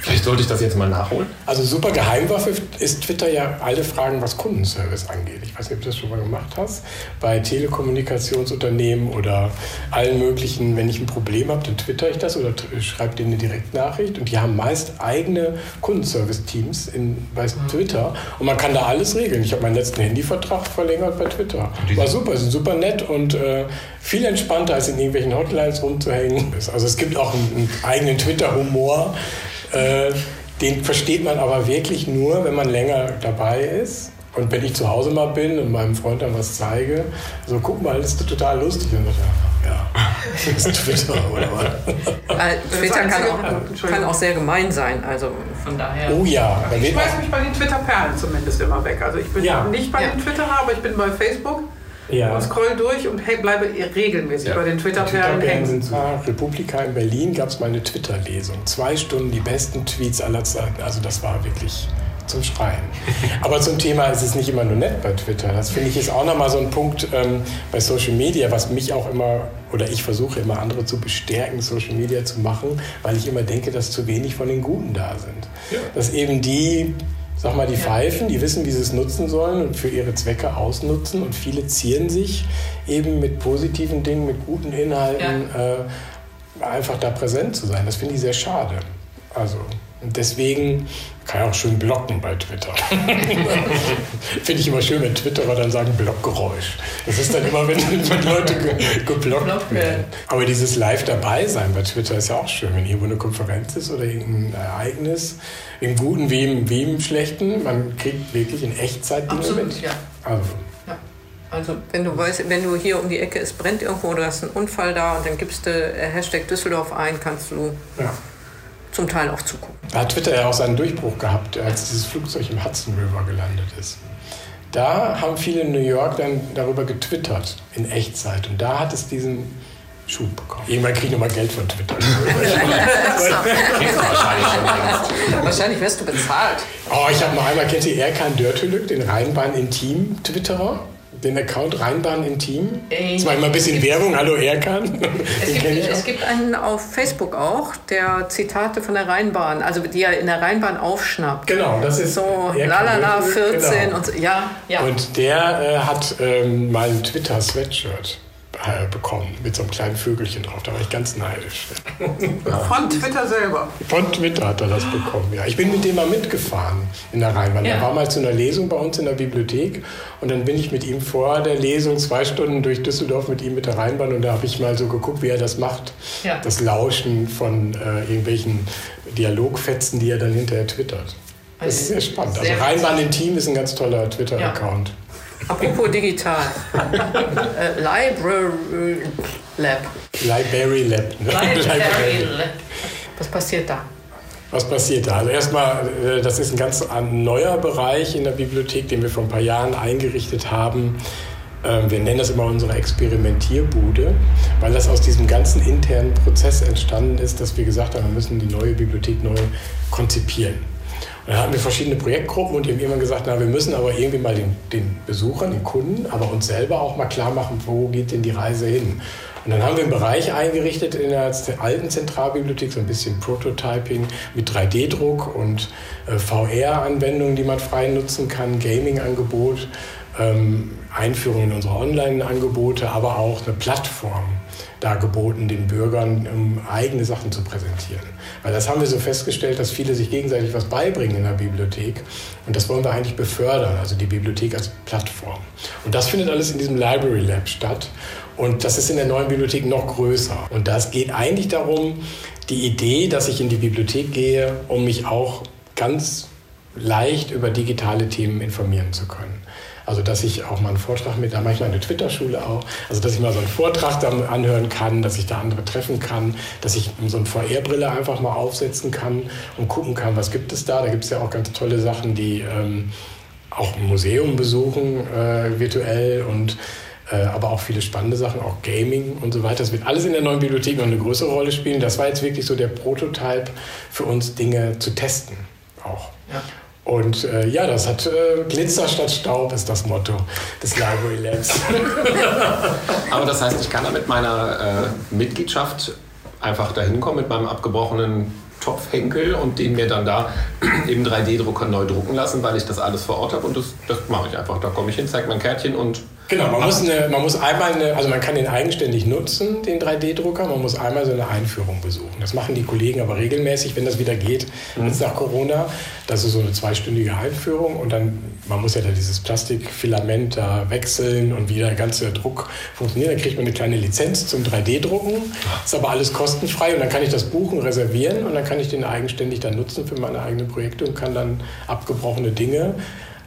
Vielleicht sollte ich das jetzt mal nachholen. Also super Geheimwaffe ist Twitter ja alle Fragen, was Kundenservice angeht. Ich weiß nicht, ob du das schon mal gemacht hast. Bei Telekommunikationsunternehmen oder allen möglichen, wenn ich ein Problem habe, dann twitter ich das oder schreibe denen eine Direktnachricht. Und die haben meist eigene Kundenservice-Teams bei Twitter. Und man kann da alles regeln. Ich habe meinen letzten Handyvertrag verlängert bei Twitter. War super, sind super nett und äh, viel entspannter, als in irgendwelchen Hotlines rumzuhängen. Also es gibt auch einen, einen eigenen Twitter-Humor. Äh, den versteht man aber wirklich nur, wenn man länger dabei ist. Und wenn ich zu Hause mal bin und meinem Freund dann was zeige, so guck mal, das ist total lustig. Und ich, ja, das ist Twitter oder was? Äh, Twitter kann auch, kann auch sehr gemein sein. Also von daher. Oh ja. Ich schmeiß mich bei den Twitter-Perlen zumindest immer weg. Also ich bin ja. nicht bei ja. den Twitterer, aber ich bin bei Facebook ja. und scroll durch und bleibe regelmäßig ja. bei den Twitter-Perlen Twitter hängen. Zwar Republika in Berlin gab es mal eine Twitter-Lesung. Zwei Stunden die besten Tweets aller Zeiten. Also das war wirklich zum Schreien. Aber zum Thema ist es nicht immer nur nett bei Twitter. Das finde ich ist auch nochmal so ein Punkt ähm, bei Social Media, was mich auch immer, oder ich versuche immer andere zu bestärken, Social Media zu machen, weil ich immer denke, dass zu wenig von den Guten da sind. Ja. Dass eben die sag mal, die Pfeifen, die wissen, wie sie es nutzen sollen und für ihre Zwecke ausnutzen. Und viele zieren sich eben mit positiven Dingen, mit guten Inhalten, ja. äh, einfach da präsent zu sein. Das finde ich sehr schade. Also, und deswegen kann ich auch schön blocken bei Twitter. Finde ich immer schön, wenn Twitterer dann sagen Blockgeräusch. Das ist dann immer, wenn, wenn Leute ge geblockt werden. Aber dieses Live dabei sein bei Twitter ist ja auch schön, wenn irgendwo eine Konferenz ist oder irgendein Ereignis, im Guten wie im, wie im Schlechten. Man kriegt wirklich in Echtzeit Dinge Absolut, mit. Ja. Also. Ja. Also wenn du weißt, wenn du hier um die Ecke, es brennt irgendwo oder hast einen Unfall da und dann gibst du äh, Hashtag Düsseldorf ein, kannst du ja zum Teil auch zugucken. Da hat Twitter ja auch seinen Durchbruch gehabt, als dieses Flugzeug im Hudson River gelandet ist. Da haben viele in New York dann darüber getwittert in Echtzeit und da hat es diesen Schub bekommen. Irgendwann kriege ich nochmal Geld von Twitter. wahrscheinlich wirst du bezahlt. Oh, ich habe mal einmal, kennt ihr Erkan Dörtülük, den Rheinbahn-Intim-Twitterer? Den Account Rheinbahn Intim? Äh, das war immer ein bisschen Werbung. Hallo Erkan. Es, gibt, es gibt, einen auf Facebook auch, der Zitate von der Rheinbahn, also die er in der Rheinbahn aufschnappt. Genau, das ist so lalala 14 genau. und so. Ja, ja. Und der äh, hat ähm, mal ein Twitter-Sweatshirt äh, bekommen mit so einem kleinen Vögelchen drauf. Da war ich ganz neidisch. Von Twitter selber? Von Twitter hat er das bekommen, ja. Ich bin mit dem mal mitgefahren in der Rheinbahn. Ja. Er war mal zu einer Lesung bei uns in der Bibliothek und dann bin ich mit ihm vor der Lesung zwei Stunden durch Düsseldorf mit ihm mit der Rheinbahn und da habe ich mal so geguckt, wie er das macht. Ja. Das Lauschen von äh, irgendwelchen Dialogfetzen, die er dann hinterher twittert. Das ist sehr spannend. Also Rheinbahn im Team ist ein ganz toller Twitter-Account. Ja. Apropos digital. äh, Library Lab. Library Lab. Library Lab. Was passiert da? Was passiert da? Also erstmal, äh, das ist ein ganz neuer Bereich in der Bibliothek, den wir vor ein paar Jahren eingerichtet haben. Ähm, wir nennen das immer unsere Experimentierbude, weil das aus diesem ganzen internen Prozess entstanden ist, dass wir gesagt haben, wir müssen die neue Bibliothek neu konzipieren. Dann hatten wir verschiedene Projektgruppen und die haben irgendwann gesagt, na, wir müssen aber irgendwie mal den, den Besuchern, den Kunden, aber uns selber auch mal klar machen, wo geht denn die Reise hin. Und dann haben wir einen Bereich eingerichtet in der alten Zentralbibliothek, so ein bisschen Prototyping mit 3D-Druck und äh, VR-Anwendungen, die man frei nutzen kann, Gaming-Angebot, ähm, Einführung in unsere Online-Angebote, aber auch eine Plattform dargeboten, den Bürgern, um eigene Sachen zu präsentieren. Weil das haben wir so festgestellt, dass viele sich gegenseitig was beibringen in der Bibliothek. Und das wollen wir eigentlich befördern, also die Bibliothek als Plattform. Und das findet alles in diesem Library Lab statt. Und das ist in der neuen Bibliothek noch größer. Und das geht eigentlich darum, die Idee, dass ich in die Bibliothek gehe, um mich auch ganz leicht über digitale Themen informieren zu können. Also dass ich auch mal einen Vortrag mit, da mache ich mal eine Twitter-Schule auch, also dass ich mal so einen Vortrag dann anhören kann, dass ich da andere treffen kann, dass ich so eine VR-Brille einfach mal aufsetzen kann und gucken kann, was gibt es da. Da gibt es ja auch ganz tolle Sachen, die ähm, auch ein Museum besuchen äh, virtuell und äh, aber auch viele spannende Sachen, auch Gaming und so weiter. Das wird alles in der neuen Bibliothek noch eine größere Rolle spielen. Das war jetzt wirklich so der Prototyp für uns, Dinge zu testen auch. Ja. Und äh, ja, das hat äh, Glitzer statt Staub ist das Motto des Library Labs. Aber das heißt, ich kann da mit meiner äh, Mitgliedschaft einfach dahin kommen mit meinem abgebrochenen Topfhenkel und den mir dann da im 3D-Drucker neu drucken lassen, weil ich das alles vor Ort habe. Und das, das mache ich einfach. Da komme ich hin, zeige mein Kärtchen und Genau, man muss, eine, man muss einmal, eine, also man kann den eigenständig nutzen, den 3D-Drucker, man muss einmal so eine Einführung besuchen. Das machen die Kollegen aber regelmäßig, wenn das wieder geht, mhm. jetzt nach Corona. Das ist so eine zweistündige Einführung und dann, man muss ja da dieses Plastikfilament da wechseln und wie der ganze Druck funktioniert. Dann kriegt man eine kleine Lizenz zum 3D-Drucken, ist aber alles kostenfrei und dann kann ich das buchen, reservieren und dann kann ich den eigenständig dann nutzen für meine eigenen Projekte und kann dann abgebrochene Dinge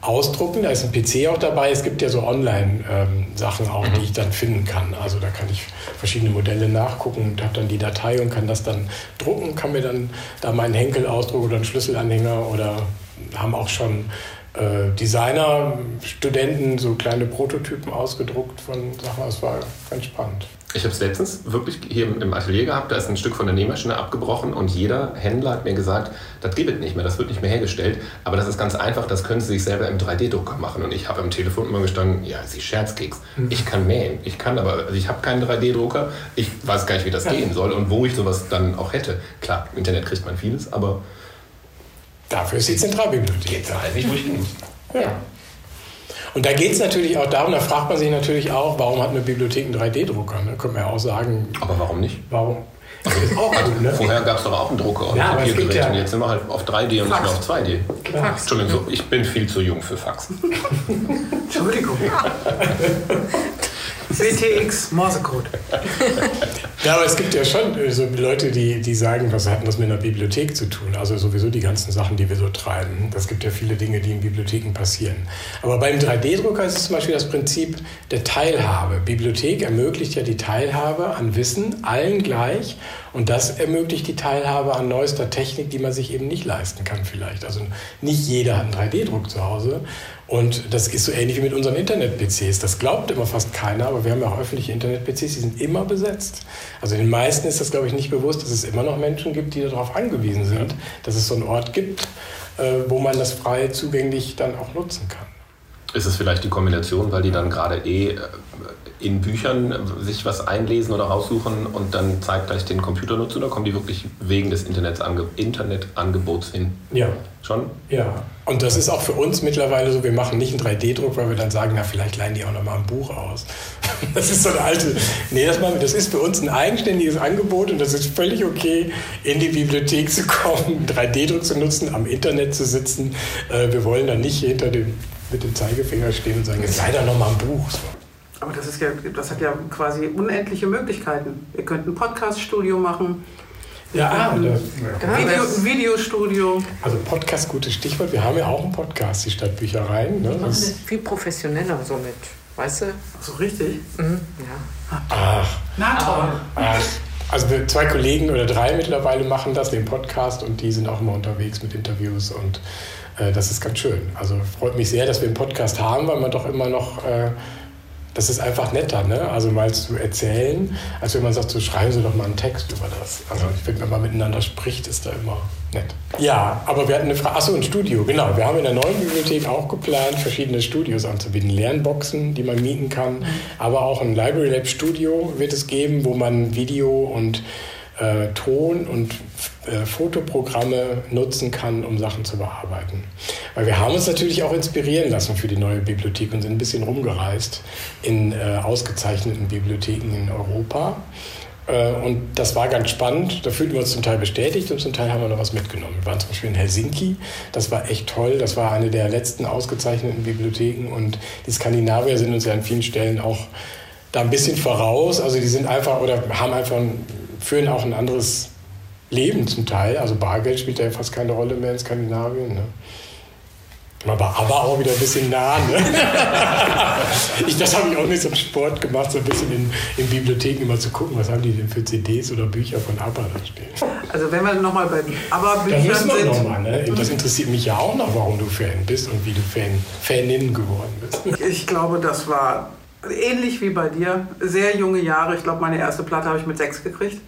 ausdrucken. Da ist ein PC auch dabei. Es gibt ja so Online-Sachen ähm, auch, die ich dann finden kann. Also da kann ich verschiedene Modelle nachgucken und habe dann die Datei und kann das dann drucken, kann mir dann da meinen Henkel ausdrucken oder einen Schlüsselanhänger oder haben auch schon äh, Designer, Studenten so kleine Prototypen ausgedruckt von Sachen. Das war ganz spannend. Ich habe es letztens wirklich hier im Atelier gehabt, da ist ein Stück von der Nähmaschine abgebrochen und jeder Händler hat mir gesagt, das gibt es nicht mehr, das wird nicht mehr hergestellt, aber das ist ganz einfach, das können Sie sich selber im 3D-Drucker machen. Und ich habe am Telefon immer gestanden, ja, Sie Scherzkeks, mhm. ich kann mähen, ich kann aber, also ich habe keinen 3D-Drucker, ich weiß gar nicht, wie das ja. gehen soll und wo ich sowas dann auch hätte. Klar, im Internet kriegt man vieles, aber... Dafür ist die Zentralbibliothek. Jetzt weiß ich, wo ich muss. Ja. Und da geht es natürlich auch darum, da fragt man sich natürlich auch, warum hat eine Bibliothek einen 3D-Drucker? Da könnte man ja auch sagen. Aber warum nicht? Warum? auch gut, ne? Vorher gab es doch auch einen Drucker und ja, Papiergerät ja. und jetzt sind wir halt auf 3D und nicht mehr auf 2D. Fax. Entschuldigung, ich bin viel zu jung für Fax. Entschuldigung. BTX Morsecode. ja, aber es gibt ja schon äh, so Leute, die, die sagen, was hat das mit einer Bibliothek zu tun? Also sowieso die ganzen Sachen, die wir so treiben. Das gibt ja viele Dinge, die in Bibliotheken passieren. Aber beim 3D-Drucker ist es zum Beispiel das Prinzip der Teilhabe. Bibliothek ermöglicht ja die Teilhabe an Wissen, allen gleich. Und das ermöglicht die Teilhabe an neuester Technik, die man sich eben nicht leisten kann vielleicht. Also nicht jeder hat einen 3D-Druck zu Hause. Und das ist so ähnlich wie mit unseren Internet-PCs. Das glaubt immer fast keiner, aber wir haben ja auch öffentliche Internet-PCs, die sind immer besetzt. Also den meisten ist das, glaube ich, nicht bewusst, dass es immer noch Menschen gibt, die darauf angewiesen sind, dass es so einen Ort gibt, äh, wo man das frei zugänglich dann auch nutzen kann. Ist es vielleicht die Kombination, weil die dann gerade eh äh, in Büchern sich was einlesen oder raussuchen und dann zeitgleich den Computer nutzen oder kommen die wirklich wegen des Internetange Internetangebots hin? Ja. Schon? Ja. Und das ist auch für uns mittlerweile so, wir machen nicht einen 3D-Druck, weil wir dann sagen, na, vielleicht leihen die auch noch mal ein Buch aus. Das ist so eine alte. Nee, das, machen wir. das ist für uns ein eigenständiges Angebot und das ist völlig okay, in die Bibliothek zu kommen, 3D-Druck zu nutzen, am Internet zu sitzen. Äh, wir wollen dann nicht hinter dem, mit dem Zeigefinger stehen und sagen, jetzt leider noch mal ein Buch. Aber das, ist ja, das hat ja quasi unendliche Möglichkeiten. Ihr könnt ein Podcast-Studio machen. Ja, ähm, ja. Video, Videostudio. Also Podcast, gutes Stichwort. Wir haben ja auch einen Podcast, die Stadtbüchereien. Ne? Das ist viel professioneller somit, weißt du? So richtig? Mhm, ja. Ach. Na toll. Ach. Also zwei Kollegen oder drei mittlerweile machen das, den Podcast, und die sind auch immer unterwegs mit Interviews und das ist ganz schön. Also freut mich sehr, dass wir einen Podcast haben, weil man doch immer noch äh, das ist einfach netter, ne? Also mal zu erzählen, als wenn man sagt, so schreiben Sie doch mal einen Text über das. Also ich finde, wenn man miteinander spricht, ist da immer nett. Ja, aber wir hatten eine Frage, achso, ein Studio, genau. Wir haben in der neuen Bibliothek auch geplant, verschiedene Studios anzubieten. Lernboxen, die man mieten kann, aber auch ein Library Lab Studio wird es geben, wo man Video und äh, Ton- und äh, Fotoprogramme nutzen kann, um Sachen zu bearbeiten. Weil wir haben uns natürlich auch inspirieren lassen für die neue Bibliothek und sind ein bisschen rumgereist in äh, ausgezeichneten Bibliotheken in Europa. Äh, und das war ganz spannend. Da fühlten wir uns zum Teil bestätigt und zum Teil haben wir noch was mitgenommen. Wir waren zum Beispiel in Helsinki. Das war echt toll. Das war eine der letzten ausgezeichneten Bibliotheken. Und die Skandinavier sind uns ja an vielen Stellen auch da ein bisschen voraus. Also die sind einfach oder haben einfach ein führen auch ein anderes Leben zum Teil. Also Bargeld spielt ja fast keine Rolle mehr in Skandinavien. Ne? Aber, aber auch wieder ein bisschen nah. Ne? ich, das habe ich auch nicht so im Sport gemacht, so ein bisschen in, in, Bibliotheken immer zu gucken, was haben die denn für CDs oder Bücher von ABBA da stehen. Also wenn wir nochmal bei ABBA-Büchern sind... Noch mal, ne? Das interessiert mich ja auch noch, warum du Fan bist und wie du Fan, Fanin geworden bist. Ich glaube, das war ähnlich wie bei dir, sehr junge Jahre. Ich glaube, meine erste Platte habe ich mit sechs gekriegt.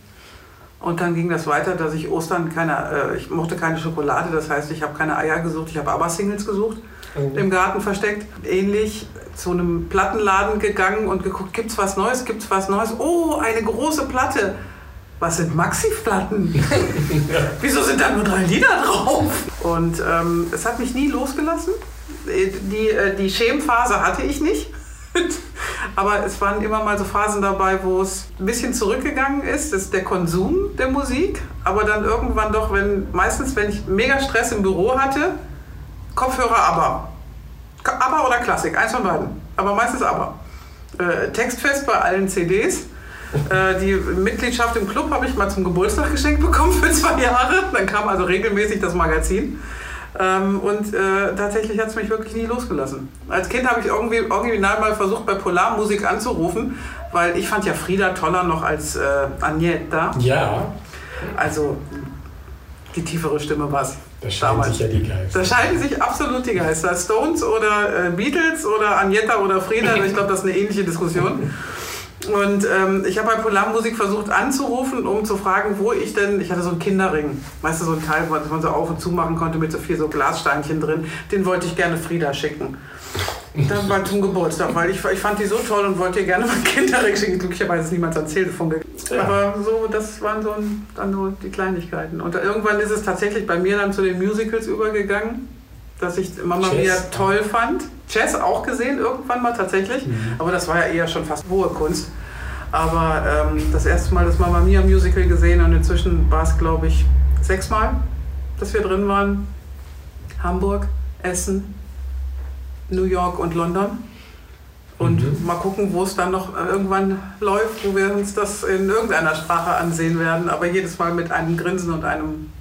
Und dann ging das weiter, dass ich Ostern keine, äh, ich mochte keine Schokolade, das heißt, ich habe keine Eier gesucht, ich habe aber Singles gesucht, mhm. im Garten versteckt. Ähnlich zu einem Plattenladen gegangen und geguckt, gibt's was Neues, gibt's was Neues? Oh, eine große Platte. Was sind Maxi-Platten? Wieso sind da nur drei Lieder drauf? Und ähm, es hat mich nie losgelassen. Die, äh, die Schämphase hatte ich nicht. Aber es waren immer mal so Phasen dabei, wo es ein bisschen zurückgegangen ist, das ist der Konsum der Musik. Aber dann irgendwann doch, wenn meistens, wenn ich mega Stress im Büro hatte, Kopfhörer aber. Aber oder Klassik, eins von beiden. Aber meistens aber. Äh, textfest bei allen CDs. Äh, die Mitgliedschaft im Club habe ich mal zum Geburtstag geschenkt bekommen für zwei Jahre. Dann kam also regelmäßig das Magazin. Ähm, und äh, tatsächlich hat es mich wirklich nie losgelassen. Als Kind habe ich irgendwie original mal versucht, bei Polarmusik anzurufen, weil ich fand ja Frieda toller noch als äh, Agneta. Ja. Also die tiefere Stimme war es. Da scheiden sich ja die Geister. Da scheiden sich absolut die Geister. Stones oder äh, Beatles oder Agneta oder Frieda, ich glaube, das ist eine ähnliche Diskussion. Und ähm, ich habe bei Polarmusik versucht anzurufen, um zu fragen, wo ich denn, ich hatte so einen Kinderring, weißt du, so ein Teil, was man so auf und zu machen konnte mit so vier so Glassteinchen drin, den wollte ich gerne Frieda schicken. Dann war zum Geburtstag, weil ich, ich fand die so toll und wollte ihr gerne mein Kinderring schicken. Glücklicherweise ist niemand ans Telefon gegangen. Ja. Aber so, das waren so, dann so die Kleinigkeiten. Und irgendwann ist es tatsächlich bei mir dann zu den Musicals übergegangen dass ich Mama Mia toll fand. Chess auch gesehen irgendwann mal tatsächlich, mhm. aber das war ja eher schon fast hohe Kunst. Aber ähm, das erste Mal das Mama Mia Musical gesehen und inzwischen war es, glaube ich, sechsmal, dass wir drin waren. Hamburg, Essen, New York und London. Und mhm. mal gucken, wo es dann noch irgendwann läuft, wo wir uns das in irgendeiner Sprache ansehen werden. Aber jedes Mal mit einem Grinsen und einem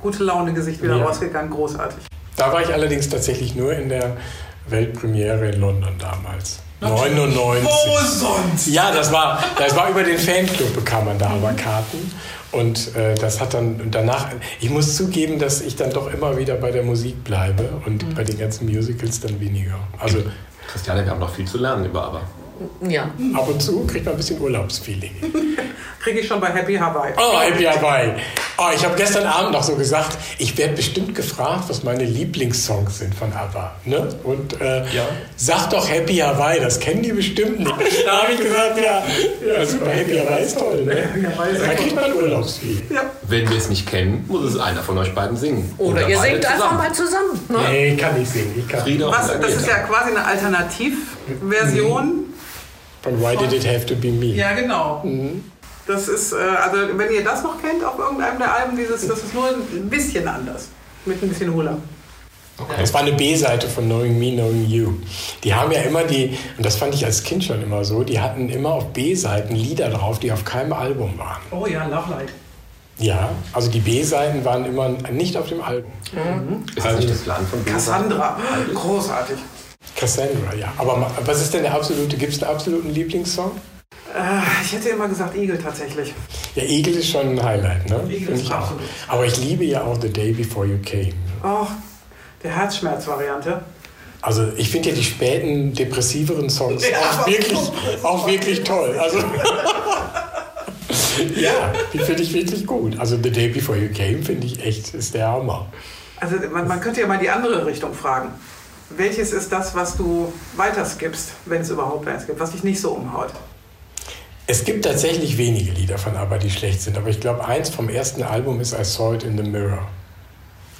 gute Laune Gesicht wieder ja. rausgegangen. Großartig. Da war ich allerdings tatsächlich nur in der Weltpremiere in London damals. 99. Wo sonst? Ja, das war, das war über den Fanclub bekam man da aber Karten. Und äh, das hat dann danach, ich muss zugeben, dass ich dann doch immer wieder bei der Musik bleibe und mhm. bei den ganzen Musicals dann weniger. Also, Christiane, wir haben noch viel zu lernen über aber. Ja. Ab und zu kriegt man ein bisschen Urlaubsfeeling. Kriege ich schon bei Happy Hawaii. Oh, Happy Hawaii. Oh, ich habe gestern Abend noch so gesagt, ich werde bestimmt gefragt, was meine Lieblingssongs sind von ABBA. Ne? Und äh, ja. sag doch Happy Hawaii, das kennen die bestimmt nicht. Da habe ich gesagt, ja, ja super, Happy Hawaii ist toll. Ne? Da kriegt man Urlaubsfeeling. Ja. Wenn wir es nicht kennen, muss es einer von euch beiden singen. Oder, Oder ihr singt einfach mal zusammen. Ne? Nee, kann ich singen. Ich kann. Was, das ist ja quasi eine Alternativversion. Mhm von Why Did It Have to Be Me? Ja, genau. Mhm. Das ist, äh, also wenn ihr das noch kennt auf irgendeinem der Alben, dieses, das ist nur ein bisschen anders. Mit ein bisschen Hula. Okay. Das war eine B-Seite von Knowing Me, Knowing You. Die haben ja immer die, und das fand ich als Kind schon immer so, die hatten immer auf B-Seiten Lieder drauf, die auf keinem Album waren. Oh ja, Love Light. Ja, also die B-Seiten waren immer nicht auf dem Album. Mhm. Ist das also, nicht das Plan von Cassandra, großartig. Cassandra, ja. Aber was ist denn der absolute, gibt es einen absoluten Lieblingssong? Äh, ich hätte immer gesagt Eagle tatsächlich. Ja, Eagle ist schon ein Highlight, ne? Eagle ist absolut. Auch. Aber ich liebe ja auch The Day Before You Came. Oh, der Herzschmerz-Variante. Also ich finde ja die späten, depressiveren Songs ja, auch, wirklich, auch wirklich toll. Also ja, die finde ich wirklich gut. Also The Day Before You Came finde ich echt, ist der Hammer. Also man, man könnte ja mal die andere Richtung fragen welches ist das, was du weiterskippst, wenn es überhaupt eins gibt, was dich nicht so umhaut? Es gibt tatsächlich wenige Lieder von ABBA, die schlecht sind, aber ich glaube, eins vom ersten Album ist I Saw It in the Mirror.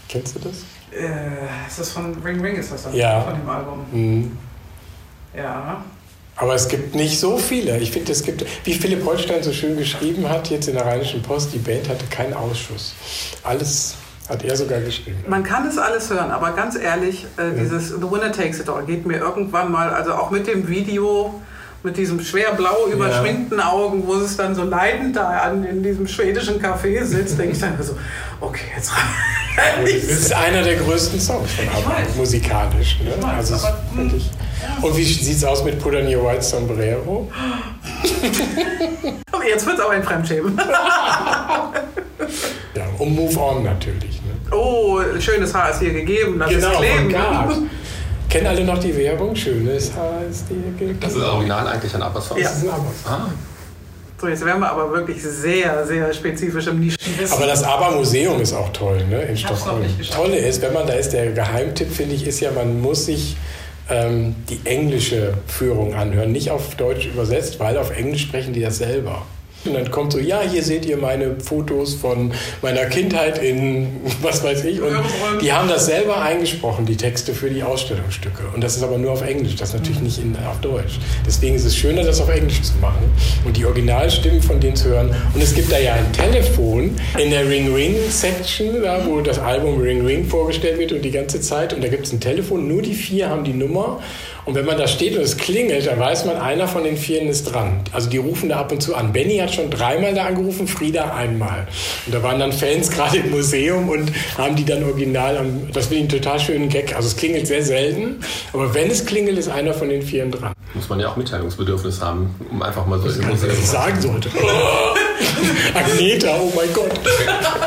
Kennst du das? Äh, ist das von Ring Ring, ist das dann? Ja. Von dem Album? Mhm. Ja. Aber es gibt nicht so viele. Ich finde, es gibt, wie Philipp Holstein so schön geschrieben hat, jetzt in der Rheinischen Post, die Band hatte keinen Ausschuss. Alles hat er sogar geschrieben. Man kann es alles hören, aber ganz ehrlich, äh, ja. dieses The Winner Takes It All geht mir irgendwann mal, also auch mit dem Video, mit diesem schwer blau überschminkten ja. Augen, wo es dann so leidend da an, in diesem schwedischen Café sitzt, denke ich dann so, okay, jetzt rein. Das ist einer der größten Songs von ABBA, musikalisch. Ne? Weiß, also hm. wirklich. Und wie sieht es aus mit Put on Your White Sombrero? jetzt wird es aber ein Fremdschämen. ja, und Move On natürlich oh, schönes Haar ist hier gegeben, das genau, ist kleben. Kennen alle noch die Werbung? Schönes heißt dir Das ist original eigentlich ein ABBA-Song. Ja. Das ist ein ABBA. Ah, So, jetzt wären wir aber wirklich sehr, sehr spezifisch im Nischenwissen. Aber das ABBA-Museum ist auch toll, ne? In Ich hab's noch Stockholm. Tolle ist, wenn man da ist, der Geheimtipp, finde ich, ist ja, man muss sich ähm, die englische Führung anhören, nicht auf Deutsch übersetzt, weil auf Englisch sprechen die das selber. Und dann kommt so, ja, hier seht ihr meine Fotos von meiner Kindheit in, was weiß ich. Und die haben das selber eingesprochen, die Texte für die Ausstellungsstücke. Und das ist aber nur auf Englisch, das natürlich nicht in, auf Deutsch. Deswegen ist es schöner, das auf Englisch zu machen und die Originalstimmen von denen zu hören. Und es gibt da ja ein Telefon in der Ring Ring Section, da, wo das Album Ring Ring vorgestellt wird und die ganze Zeit. Und da gibt es ein Telefon, nur die vier haben die Nummer. Und wenn man da steht und es klingelt, dann weiß man, einer von den Vieren ist dran. Also die rufen da ab und zu an. Benny hat schon dreimal da angerufen, Frieda einmal. Und da waren dann Fans gerade im Museum und haben die dann original am, das finde ich einen total schönen Gag. Also es klingelt sehr selten, aber wenn es klingelt, ist einer von den Vieren dran. muss man ja auch Mitteilungsbedürfnis haben, um einfach mal so Ich im Museum was ich sagen sollte. Agneta, oh mein Gott.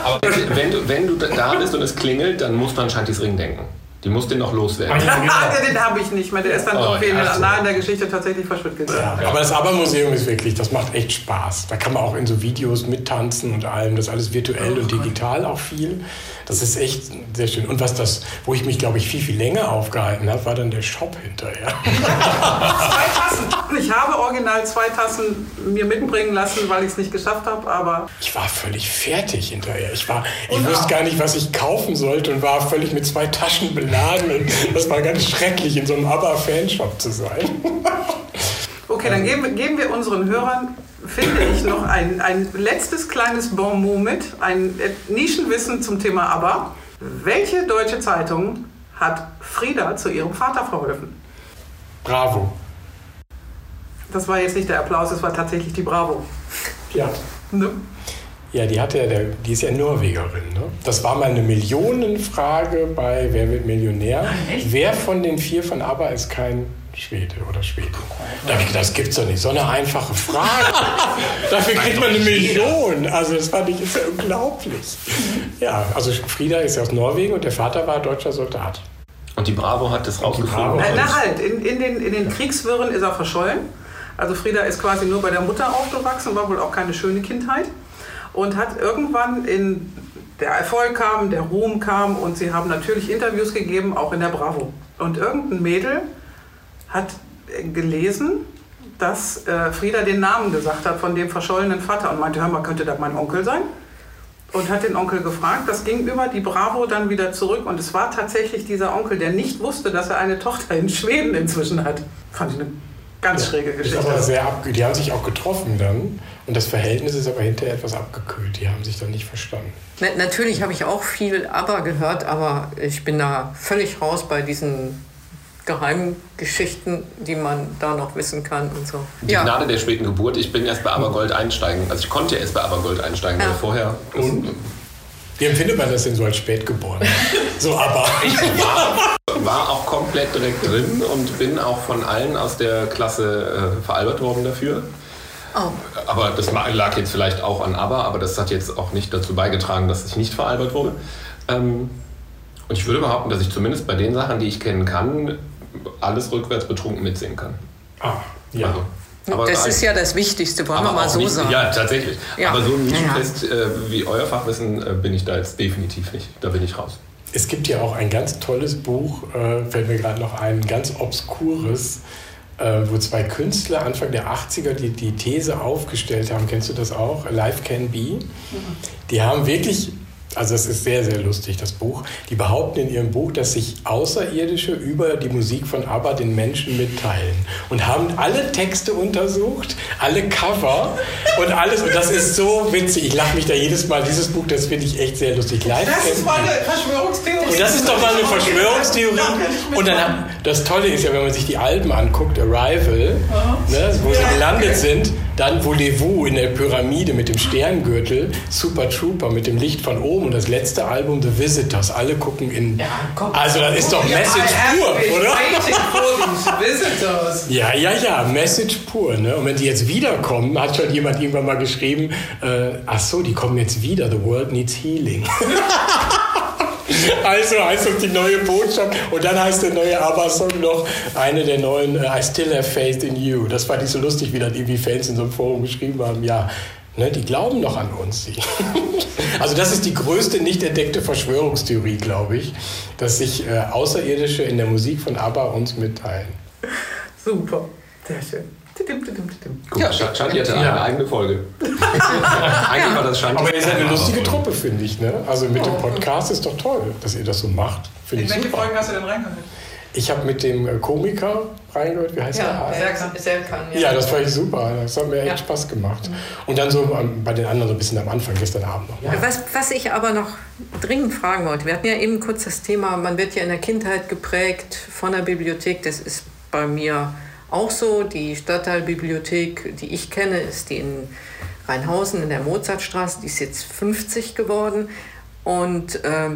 Aber wenn du, wenn du da bist und es klingelt, dann musst du an Shantis Ring denken. Die muss den noch loswerden. Ja, genau. Den habe ich nicht mehr. Der ist dann Oh, irgendwie ja, so. nah in der Geschichte tatsächlich verschwunden. Ja, aber das ABBA-Museum ist wirklich, das macht echt Spaß. Da kann man auch in so Videos mittanzen und allem. Das ist alles virtuell und digital auch viel. Das ist echt sehr schön. Und was das, wo ich mich, glaube ich, viel, viel länger aufgehalten habe, war dann der Shop hinterher. Zwei Tassen. Ich habe original zwei Tassen mir mitbringen lassen, weil ich es nicht geschafft habe, aber Ich war völlig fertig hinterher. Ich, war, ich wusste gar nicht, was ich kaufen sollte und war völlig mit zwei Taschen beladen. Und das war ganz schrecklich, in so einem ABBA-Fanshop zu sein. okay, dann geben, geben wir unseren Hörern, finde ich, noch ein, ein letztes kleines Bonmot mit, ein äh, Nischenwissen zum Thema ABBA. Welche deutsche Zeitung hat Frieda zu ihrem Vater verholfen? Bravo. Das war jetzt nicht der Applaus, es war tatsächlich die Bravo. Ja. Ne? Ja, die, hat ja, der, die ist ja Norwegerin. Ne? Das war mal eine Millionenfrage bei Wer wird Millionär? Wer von den vier von ABBA ist kein Schwede oder Schwede? Da hab ich gedacht, das gibt's doch nicht. So eine einfache Frage. Dafür kriegt man eine Million. Also das fand ich ist ja unglaublich. Ja, also Frieda ist ja aus Norwegen und der Vater war deutscher Soldat. Und die Bravo hat das rausgefunden. Äh, na halt, in, in, den, in den Kriegswirren ist er verschollen. Also Frieda ist quasi nur bei der Mutter aufgewachsen, war wohl auch keine schöne Kindheit. Und hat irgendwann in der Erfolg kam, der Ruhm kam und sie haben natürlich Interviews gegeben, auch in der Bravo. Und irgendein Mädel hat gelesen, dass äh, Frieda den Namen gesagt hat von dem verschollenen Vater und meinte, hör mal, könnte das mein Onkel sein? Und hat den Onkel gefragt. Das ging über die Bravo dann wieder zurück und es war tatsächlich dieser Onkel, der nicht wusste, dass er eine Tochter in Schweden inzwischen hat. Fand ich eine ganz schräge Ist Geschichte. aber sehr abge die haben sich auch getroffen dann. Und das Verhältnis ist aber hinterher etwas abgekühlt. Die haben sich dann nicht verstanden. Na, natürlich habe ich auch viel ABBA gehört, aber ich bin da völlig raus bei diesen geheimen Geschichten, die man da noch wissen kann und so. Die Gnade der späten Geburt. Ich bin erst bei Abergold einsteigen. Also ich konnte erst bei Abergold einsteigen, Ja. weil vorher. Wie empfindet man das denn so als Spätgeborener? So, aber. war auch komplett direkt drin und bin auch von allen aus der Klasse äh, veralbert worden dafür. Oh. Aber das lag jetzt vielleicht auch an ABBA, aber das hat jetzt auch nicht dazu beigetragen, dass ich nicht veralbert wurde. Ähm, und ich würde behaupten, dass ich zumindest bei den Sachen, die ich kennen kann, alles rückwärts betrunken mitsingen kann. Ah, ja. Also, aber das ist ja das Wichtigste, wollen wir aber mal so nicht, sagen. Ja, tatsächlich. Ja. Aber so ein. Nischenfest äh, wie euer Fachwissen äh, bin ich da jetzt definitiv nicht. Da bin ich raus. Es gibt ja auch ein ganz tolles Buch, äh, fällt mir gerade noch ein, ganz obskures, äh, wo zwei Künstler Anfang der 80er die, die These aufgestellt haben. Kennst du das auch? Life Can Be. Die haben wirklich, also es ist sehr, sehr lustig, das Buch. Die behaupten in ihrem Buch, dass sich Außerirdische über die Musik von ABBA den Menschen mitteilen. Und haben alle Texte untersucht, alle Cover und alles. Und das ist so witzig. Ich lache mich da jedes Mal. Dieses Buch, das finde ich echt sehr lustig. Life Das ist mal eine Verschwörungstheorie. Und das ist doch mal eine Verschwörungstheorie. Und dann, das Tolle ist ja, wenn man sich die Alben anguckt, Arrival, ne, wo sie gelandet sind, dann Voulez-vous in der Pyramide mit dem Sterngürtel, Super Trooper mit dem Licht von oben und das letzte Album The Visitors. Alle gucken in. also das ist doch Message pur, oder? Visitors. Ja, ja, ja, Message pur. Ne? Und wenn die jetzt wiederkommen, hat schon jemand irgendwann mal geschrieben, äh, ach so, die kommen jetzt wieder, the world needs healing. Also heißt das die neue Botschaft. Und dann heißt der neue ABBA-Song noch eine der neuen uh, I Still Have Faith in You. Das fand ich so lustig, wie dann irgendwie Fans in so einem Forum geschrieben haben. Ja, ne, die glauben noch an uns. also das ist die größte nicht entdeckte Verschwörungstheorie, glaube ich, dass sich äh, Außerirdische in der Musik von ABBA uns mitteilen. Super, sehr schön. Guck, ja, Shanti hatte eine ja. eigene Folge. Eigentlich war das Shanti. Aber ihr seid eine lustige Truppe, finde ich. Ne? Also mit dem Podcast ist doch toll, dass ihr das so macht. In welche super. Folgen hast du denn reingehört? Ich habe mit dem äh, Komiker reingehört, wie heißt ja, der? Serkan. Serkan ja. ja, das fand ich super. Das hat mir echt ja. Spaß gemacht. Und dann so bei den anderen so ein bisschen am Anfang, gestern Abend noch. Ja. Was, was ich aber noch dringend fragen wollte, wir hatten ja eben kurz das Thema, man wird ja in der Kindheit geprägt von der Bibliothek. Das ist bei mir auch so. Die Stadtteilbibliothek, die ich kenne, ist die in Rheinhausen in der Mozartstraße. Die ist jetzt 50 geworden. Und äh,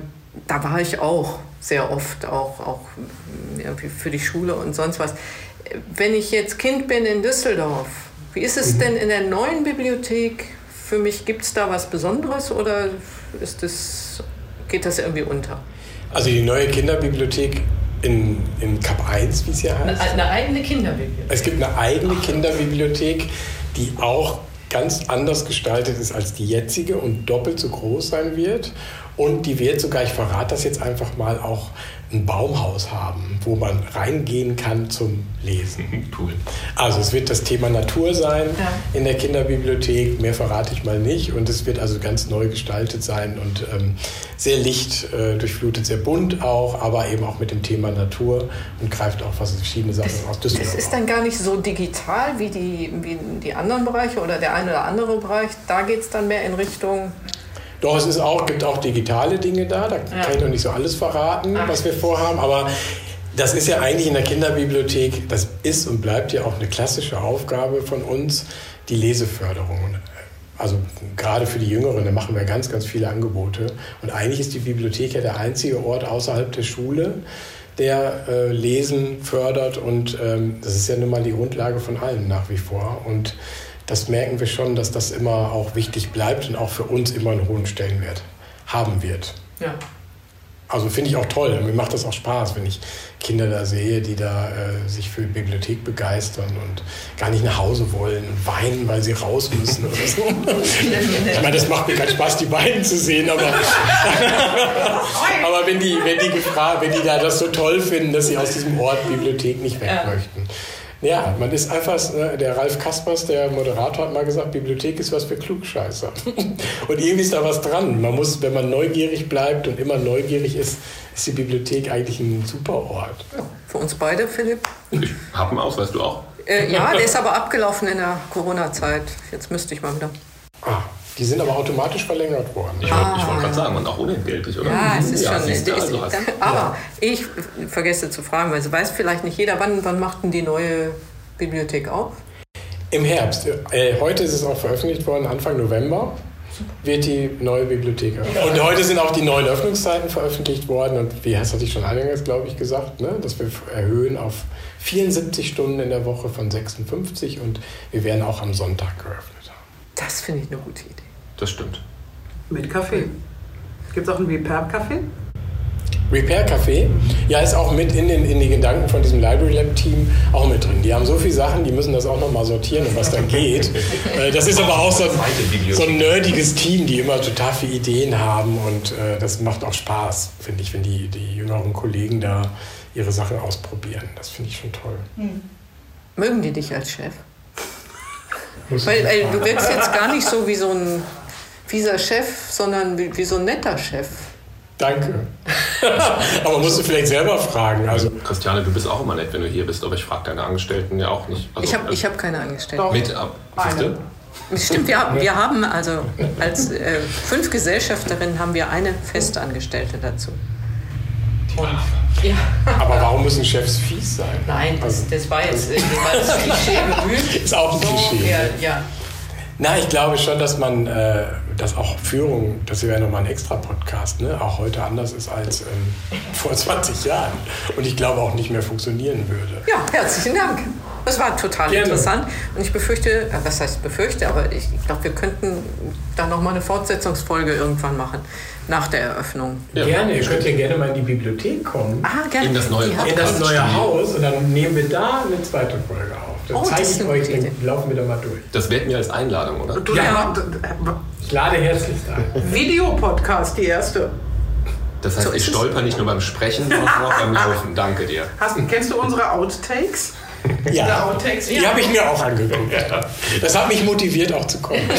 da war ich auch sehr oft, auch, auch irgendwie für die Schule und sonst was. Wenn ich jetzt Kind bin in Düsseldorf, wie ist es mhm. denn in der neuen Bibliothek? Für mich gibt es da was Besonderes oder ist das, geht das irgendwie unter? Also die neue Kinderbibliothek in, in Kap 1, wie es ja heißt. Eine, eine eigene Kinderbibliothek. Es gibt eine eigene Ach. Kinderbibliothek, die auch ganz anders gestaltet ist als die jetzige und doppelt so groß sein wird. Und die wird sogar, ich verrate das jetzt einfach mal, auch ein Baumhaus haben, wo man reingehen kann zum Lesen. Cool. Also es wird das Thema Natur sein ja. in der Kinderbibliothek, mehr verrate ich mal nicht. Und es wird also ganz neu gestaltet sein und ähm, sehr licht äh, durchflutet, sehr bunt auch, aber eben auch mit dem Thema Natur und greift auch was verschiedene Sachen das, aus Düsseldorf. Es ist dann gar nicht so digital wie die, wie die anderen Bereiche oder der eine oder andere Bereich. Da geht es dann mehr in Richtung doch, es ist auch, gibt auch digitale Dinge da. Da ja. kann ich noch nicht so alles verraten, Ach. was wir vorhaben. Aber das ist ja eigentlich in der Kinderbibliothek, das ist und bleibt ja auch eine klassische Aufgabe von uns, die Leseförderung. Also gerade für die Jüngeren, da machen wir ganz, ganz viele Angebote. Und eigentlich ist die Bibliothek ja der einzige Ort außerhalb der Schule, der äh, Lesen fördert. Und ähm, das ist ja nun mal die Grundlage von allem nach wie vor. Und das merken wir schon, dass das immer auch wichtig bleibt und auch für uns immer einen hohen Stellenwert haben wird. Ja. Also finde ich auch toll. Mir macht das auch Spaß, wenn ich Kinder da sehe, die da äh, sich für die Bibliothek begeistern und gar nicht nach Hause wollen und weinen, weil sie raus müssen oder so. ich meine, das macht mir keinen Spaß, die beiden zu sehen, aber, aber wenn, die, wenn, die gefragt, wenn die da das so toll finden, dass sie aus diesem Ort Bibliothek nicht weg möchten, ja, man ist einfach, ne, der Ralf Kaspers, der Moderator, hat mal gesagt, Bibliothek ist was für Klugscheißer. Und irgendwie ist da was dran. Man muss, wenn man neugierig bleibt und immer neugierig ist, ist die Bibliothek eigentlich ein super Ort. Ja, für uns beide, Philipp. Ich habe einen Ausweis, du auch? Äh, ja, der ist aber abgelaufen in der Corona-Zeit. Jetzt müsste ich mal wieder. Ah, die sind aber automatisch verlängert worden. Ich wollte ah. wollt gerade sagen, und auch unentgeltlich, oder? Ja, es ist ja, schon. Ist, also ist, aber ja. ich vergesse zu fragen, weil es weiß vielleicht nicht jeder, wann, wann macht denn die neue Bibliothek auf? Im Herbst. Äh, heute ist es auch veröffentlicht worden, Anfang November wird die neue Bibliothek eröffnet. Und heute sind auch die neuen Öffnungszeiten veröffentlicht worden. Und wie hast du dich schon eingangs, glaube ich, gesagt, ne? dass wir erhöhen auf 74 Stunden in der Woche von 56 und wir werden auch am Sonntag geöffnet haben. Das finde ich eine gute Idee. Das stimmt. Mit Kaffee. Gibt es auch einen Repair-Kaffee? Repair Café, ja, ist auch mit in den, in den Gedanken von diesem Library Lab Team auch mit drin. Die haben so viele Sachen, die müssen das auch nochmal sortieren und was dann geht. Äh, das ist aber auch so ein, so ein nerdiges Team, die immer total viele Ideen haben und äh, das macht auch Spaß, finde ich, wenn die, die jüngeren Kollegen da ihre Sachen ausprobieren. Das finde ich schon toll. Hm. Mögen die dich als Chef? Weil, weil, du wirkst jetzt gar nicht so wie so ein fieser Chef, sondern wie, wie so ein netter Chef. Danke. aber musst du vielleicht selber fragen. Also Christiane, du bist auch immer nett, wenn du hier bist, aber ich frage deine Angestellten ja auch nicht. Also, ich habe ich hab keine Angestellten. Doch. Mit ab. Stimmt, wir, wir haben also als äh, fünf Gesellschafterinnen haben wir eine Festangestellte dazu. Und, ja. Aber warum müssen Chefs fies sein? Nein, das, also, das war jetzt das, war das Klischee bemüht. Ist auch ein Klischee. Ja, ja. Na, ich glaube schon, dass man, äh, dass auch Führung, das wäre nochmal ein extra Podcast, ne, auch heute anders ist als ähm, vor 20 Jahren. Und ich glaube auch nicht mehr funktionieren würde. Ja, herzlichen Dank. Das war total Gerne. interessant. Und ich befürchte, äh, was heißt befürchte, aber ich glaube, wir könnten da nochmal eine Fortsetzungsfolge irgendwann machen, nach der Eröffnung. Gerne, ihr könnt ja gerne mal in die Bibliothek kommen. Ah, gerne. In das neue In das neue Haus und dann nehmen wir da eine zweite Folge auf. Dann Oh, das zeige ist ich euch, dann laufen wir da mal durch. Das wählt mir als Einladung, oder? Du, Ja. äh, Ich lade herzlich ein. Videopodcast, die erste. Das heißt, So ich stolper nicht nur beim Sprechen, sondern auch beim Laufen. Danke dir. Hast, kennst du unsere Outtakes? Ja, Outtakes? die habe ich mir auch angeguckt. Das hat mich motiviert, auch zu kommen.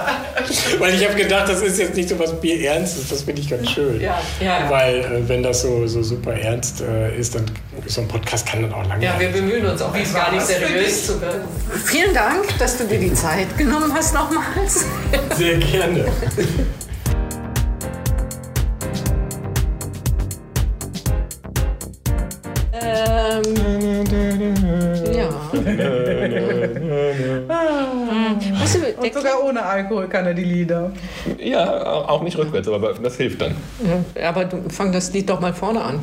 Weil ich habe gedacht, das ist jetzt nicht so was Bierernstes, das finde ich ganz schön. Ja, ja, ja. Weil äh, wenn das so, so super ernst äh, ist, dann so ein Podcast kann dann auch langweilig Ja, wir bemühen uns auch, gar nicht seriös zu werden. Vielen Dank, dass du dir die Zeit genommen hast nochmals. Sehr gerne. Ähm, ja. Der Und sogar ohne Alkohol kann er die Lieder. Ja, auch nicht rückwärts, aber das hilft dann. Ja, aber du fang das Lied doch mal vorne an.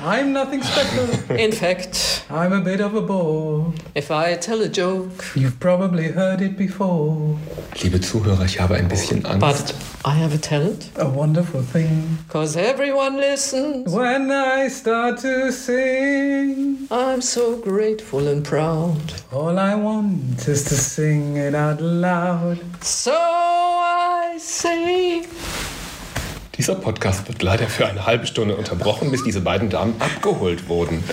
I'm nothing special. In fact, I'm a bit of a bore. if I tell a joke, You've probably heard it before. Liebe Zuhörer, ich habe ein bisschen Angst. but I have a talent, A wonderful thing. cause everyone listens. When I start to sing, I'm so grateful and proud. all I want is to sing it out loud. So I say, Dieser Podcast wird leider für eine halbe Stunde unterbrochen, bis diese beiden Damen abgeholt wurden.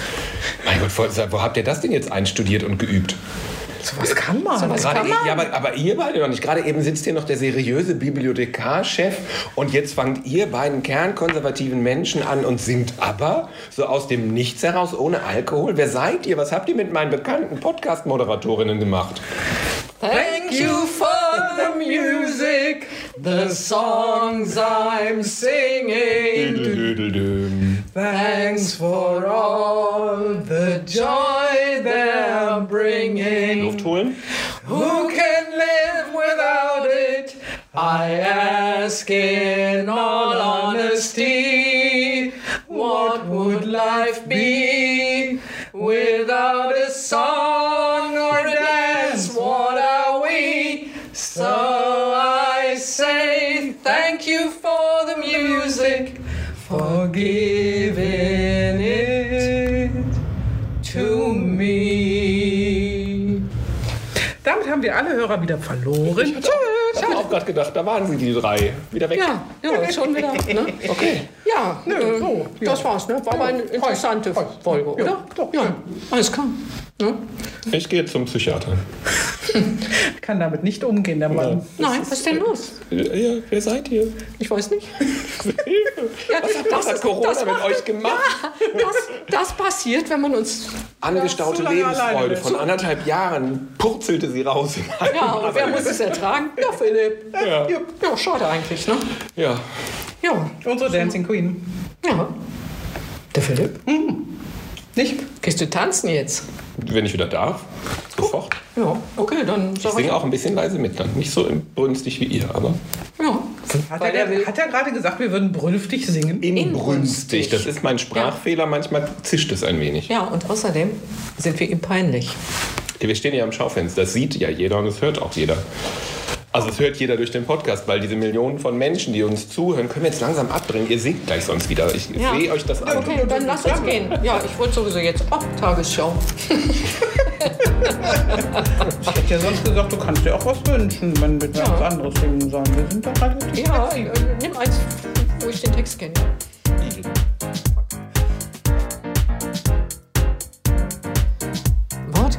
Mein Gott, wo- habt ihr das denn jetzt einstudiert und geübt? Was kann man? was Gerade kann man? ja, aber, aber ihr beide doch nicht. Gerade eben sitzt hier noch der seriöse Bibliothekarchef und jetzt fangt ihr beiden kernkonservativen Menschen an und singt aber so aus dem Nichts heraus ohne Alkohol. Wer seid ihr? Was habt ihr mit meinen bekannten Podcast-Moderatorinnen gemacht? Thank you for the music, the songs I'm singing. Thanks for all the joy they're bringing. Who can live without it? I ask in all honesty. What would life be without a song So I say thank you for the music, for giving it to me. Damit haben wir alle Hörer wieder verloren. Ich habe auch gerade gedacht, da waren sie, die drei. Wieder weg. Ja, ja, schon wieder. Ne? Okay. Ja, äh, so, das war's. Ne? War aber eine interessante Folge, oder? Ja, alles klar. Ne? Ich gehe zum Psychiater. Kann damit nicht umgehen, der Mann. Nein, was ist denn los? Ja, wer seid ihr? Ich weiß nicht. Ja, Was hat, was hat Corona das mit euch gemacht? Das, das passiert, wenn man uns. Angestaute Lebensfreude von anderthalb Jahren purzelte sie raus. Ja, und wer muss es ertragen? Ja, Philipp. Ja. Ja, schade eigentlich, ne? Ja. Ja, Unsere Dancing Queen. ja. Der Philipp? Nicht? Gehst du tanzen jetzt? Wenn ich wieder darf, sofort. Ja, okay, dann Ich sag ich. singe auch ein bisschen leise mit dann. Nicht so brünstig wie ihr, aber Ja. Hat der er, hat er gerade gesagt, wir würden brünftig singen? inbrünstig. Das ist mein Sprachfehler. Manchmal zischt es ein wenig. ja, und außerdem sind wir ihm peinlich. Wir stehen ja am Schaufenster. Das sieht ja jeder und es hört auch jeder. Also es hört jeder durch den Podcast, weil diese Millionen von Menschen, die uns zuhören, können wir jetzt langsam abdrehen. Ihr singt gleich sonst wieder. Ich Ja. sehe euch das an. Okay, dann lass uns gehen. Ja, ich wollte sowieso jetzt. Oh, Tagesschau. Ich hätte ja sonst gesagt, du kannst dir auch was wünschen, wenn wir Ja. was anderes singen sollen. Wir sind doch relativ. Ja, äh, nimm eins, wo ich den Text kenne.